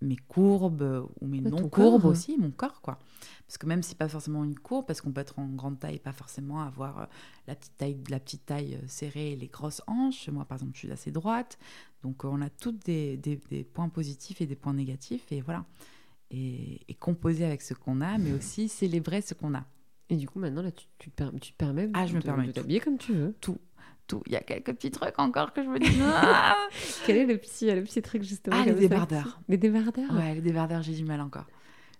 mes courbes ou mes non-courbes aussi, mon corps, quoi. Parce que même si pas forcément une courbe, parce qu'on peut être en grande taille, pas forcément avoir euh, la petite taille, la petite taille euh, serrée et les grosses hanches. Moi, par exemple, je suis assez droite. Donc, euh, on a tous des, des, points positifs et des points négatifs. Et voilà. Et, composer avec ce qu'on a, mais aussi célébrer ce qu'on a. Et du coup, maintenant, là, tu, tu, te, tu te permets ah, je me permets de t'habiller comme tu veux. Tout. Tout. Il y a quelques petits trucs encore que je me dis. Ah Quel est le petit, le petit truc justement Ah, les débardeurs. Les débardeurs? Ouais, les débardeurs, j'ai du mal encore.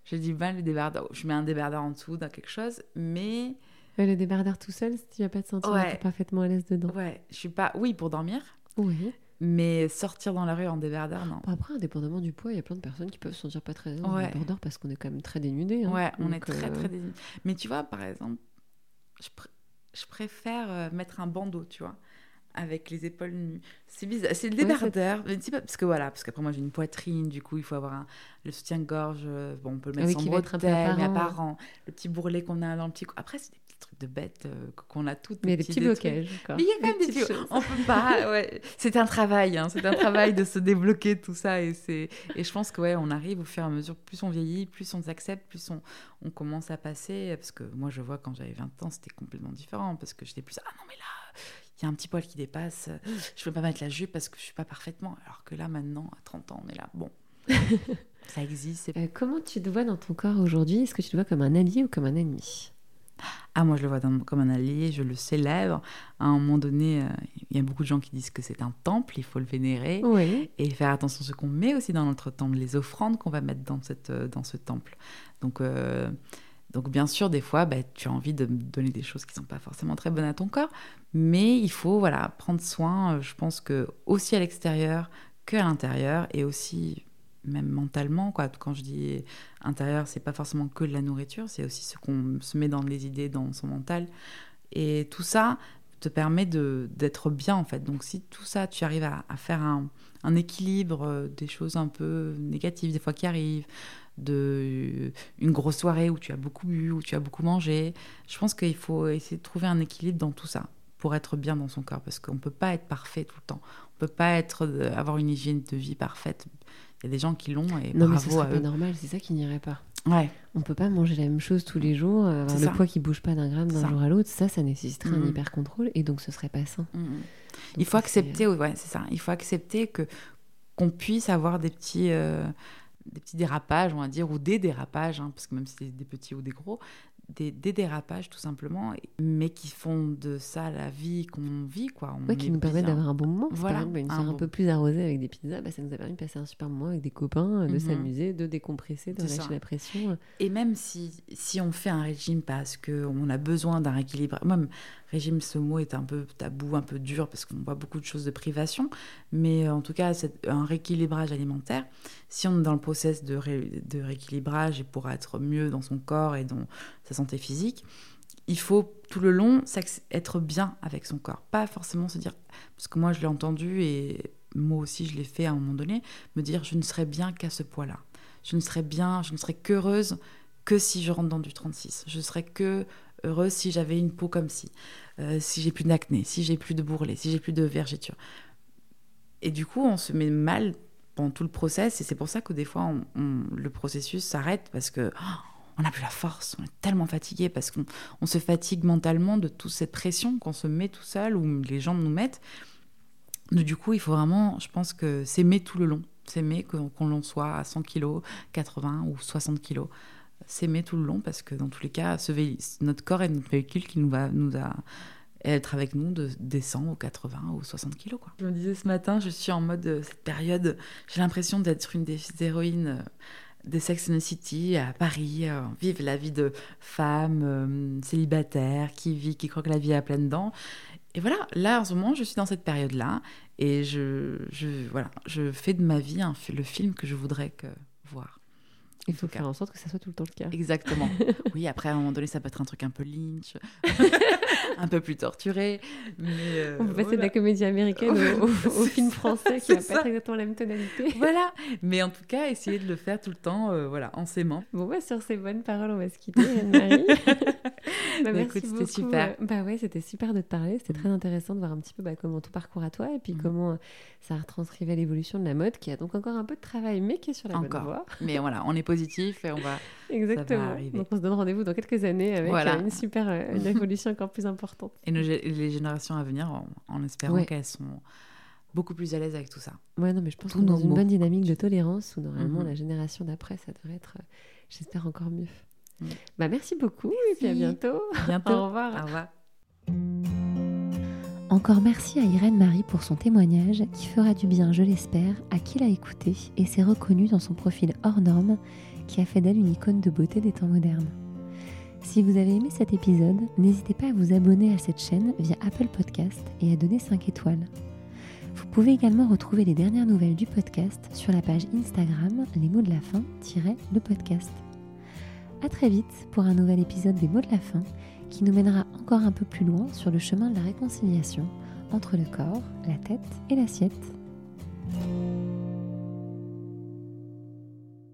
J'ai du mal, les débardeurs. Je mets un débardeur en dessous dans quelque chose, mais. le débardeur tout seul, si tu vas pas te sentir parfaitement à l'aise dedans. Ouais, je suis pas. Oui, pour dormir. Oui. Mais sortir dans la rue en débardeur, non. après, indépendamment du poids, il y a plein de personnes qui peuvent se sentir pas très à l'aise en débardeur parce qu'on est quand même très dénudé. Hein. Ouais, on est très, euh, très dénudé. Mais tu vois, par exemple, je, je préfère euh, mettre un bandeau, tu vois avec les épaules nues. C'est bizarre, c'est le débardeur. parce que voilà, parce qu'après moi j'ai une poitrine, du coup il faut avoir un, le soutien-gorge. Euh, bon, on peut le mettre oui, sans bretelles, mais apparent. Le petit bourrelet qu'on a dans le petit. Après c'est des trucs de bête euh, qu'on a toutes. Mais des petits, blocages. Mais il y a quand même des petits. On peut pas. Ouais. C'est un travail, hein, c'est un travail de se débloquer tout ça et c'est et je pense que ouais, on arrive au fur et à mesure, plus on vieillit, plus on s'accepte, plus on, on commence à passer. Parce que moi je vois quand j'avais 20 ans, c'était complètement différent parce que j'étais plus ah non mais là il y a un petit poil qui dépasse, je peux pas mettre la jupe parce que je suis pas parfaitement. Alors que là, maintenant, à 30 ans, on est là. Bon, ça existe. Euh, comment tu te vois dans ton corps aujourd'hui? Est-ce que tu te vois comme un allié ou comme un ennemi? Ah, moi, je le vois comme un allié, je le célèbre. À un moment donné, euh, il y a beaucoup de gens qui disent que c'est un temple, il faut le vénérer. Et faire attention à ce qu'on met aussi dans notre temple, les offrandes qu'on va mettre dans, cette, euh, dans ce temple. Donc, donc bien sûr, des fois, bah, tu as envie de donner des choses qui sont pas forcément très bonnes à ton corps, mais il faut voilà prendre soin. Euh, je pense que aussi à l'extérieur qu'à l'intérieur et aussi même mentalement quoi. Quand je dis intérieur, c'est pas forcément que de la nourriture, c'est aussi ce qu'on se met dans les idées, dans son mental, et tout ça te permet d'être bien en fait. Donc si tout ça, tu arrives à, faire un, un, équilibre euh, des choses un peu négatives des fois qui arrivent, de une grosse soirée où tu as beaucoup bu, où tu as beaucoup mangé. Je pense qu'il faut essayer de trouver un équilibre dans tout ça pour être bien dans son corps parce qu'on ne peut pas être parfait tout le temps. On peut pas être euh, avoir une hygiène de vie parfaite. Il y a des gens qui l'ont et non, bravo mais à pas normal, c'est ça qui n'irait pas. Ouais. On peut pas manger la même chose tous les jours, avoir le poids qui bouge pas d'un gramme d'un jour à l'autre. Ça, ça nécessiterait un hyper contrôle et donc ce serait pas sain. Il faut accepter, ouais, c'est ça. Il faut accepter que qu'on puisse avoir des petits. Euh, des petits dérapages, on va dire, ou des dérapages, hein, parce que même si c'est des petits ou des gros, des, dérapages tout simplement, mais qui font de ça la vie qu'on vit. quoi. On qui nous permettent d'avoir un bon moment. Voilà, une soirée un, peu plus arrosée avec des pizzas, bah, ça nous a permis de passer un super moment avec des copains, de mhm. s'amuser, de décompresser, de lâcher la pression. Et même si, si on fait un régime parce qu'on a besoin d'un équilibre, même régime, ce mot est un peu tabou, un peu dur, parce qu'on voit beaucoup de choses de privation. Mais en tout cas, c'est un rééquilibrage alimentaire. Si on est dans le process de, rééquilibrage et pour être mieux dans son corps et dans sa santé physique, il faut tout le long être bien avec son corps. Pas forcément se dire, parce que moi je l'ai entendu et moi aussi je l'ai fait à un moment donné, me dire je ne serai bien qu'à ce poids-là. Je ne serai bien, je ne serai qu'heureuse que si je rentre dans du 36. Je serais que heureuse si j'avais une peau comme ci, euh, si j'ai plus d'acné, si j'ai plus de bourrelets, si j'ai plus de vergetures. Et du coup, on se met mal pendant tout le process, et c'est pour ça que des fois, le processus s'arrête parce que oh, on n'a plus la force, on est tellement fatigué parce qu'on se fatigue mentalement de toute cette pression qu'on se met tout seul ou les gens nous mettent. Du coup, il faut vraiment, je pense que s'aimer tout le long, s'aimer qu'on l'on soit à 100 kg, 80 ou 60 kg s'aimer tout le long parce que dans tous les cas, notre corps est notre véhicule qui nous va nous a être avec nous de, des 100 ou 80 ou 60 kilos. Quoi. Je me disais ce matin, je suis en mode euh, cette période, j'ai l'impression d'être une des héroïnes euh, des Sex and the City à Paris, euh, vive la vie de femme célibataire qui vit, qui croit que la vie à pleines dents. Et voilà, là en ce moment, je suis dans cette période-là et je, je, voilà, je fais de ma vie le film que je voudrais voir. Il faut faire en sorte que ça soit tout le temps le cas. Exactement. oui, après, à un moment donné, ça peut être un truc un peu lynch, un peu plus torturé. Mais euh, On peut passer de la comédie américaine au, film français qui n'a pas exactement la même tonalité. voilà. Mais en tout cas, essayer de le faire tout le temps, euh, voilà, en s'aimant. Bon, bah, sur ces bonnes paroles, on va se quitter, Anne-Marie. bah, bah écoute, c'était super. Bah ouais, c'était super de te parler. C'était très intéressant de voir un petit peu bah, comment ton parcours à toi et puis mm. comment euh, ça retranscrivait l'évolution de la mode qui a donc encore un peu de travail, mais qui est sur la bonne voie. Mais voilà, on est positif et on va. Exactement. Donc on se donne rendez-vous dans quelques années avec une super une évolution encore plus importante. Et les générations à venir, en, espérant qu'elles sont beaucoup plus à l'aise avec tout ça. Ouais, non, mais je pense qu'on est dans une bonne dynamique de tolérance où normalement mhm. la génération d'après, ça devrait être, euh, j'espère, encore mieux. Mm. Bah, merci beaucoup et puis à bientôt. bientôt. Au revoir. Au revoir. Encore merci à Irène Marie pour son témoignage qui fera du bien, je l'espère, à qui l'a écouté et s'est reconnu dans son profil hors norme qui a fait d'elle une icône de beauté des temps modernes. Si vous avez aimé cet épisode, n'hésitez pas à vous abonner à cette chaîne via Apple Podcast et à donner 5 étoiles. Vous pouvez également retrouver les dernières nouvelles du podcast sur la page Instagram Les mots de la fin-le podcast. A très vite pour un nouvel épisode des mots de la fin qui nous mènera encore un peu plus loin sur le chemin de la réconciliation entre le corps, la tête et l'assiette.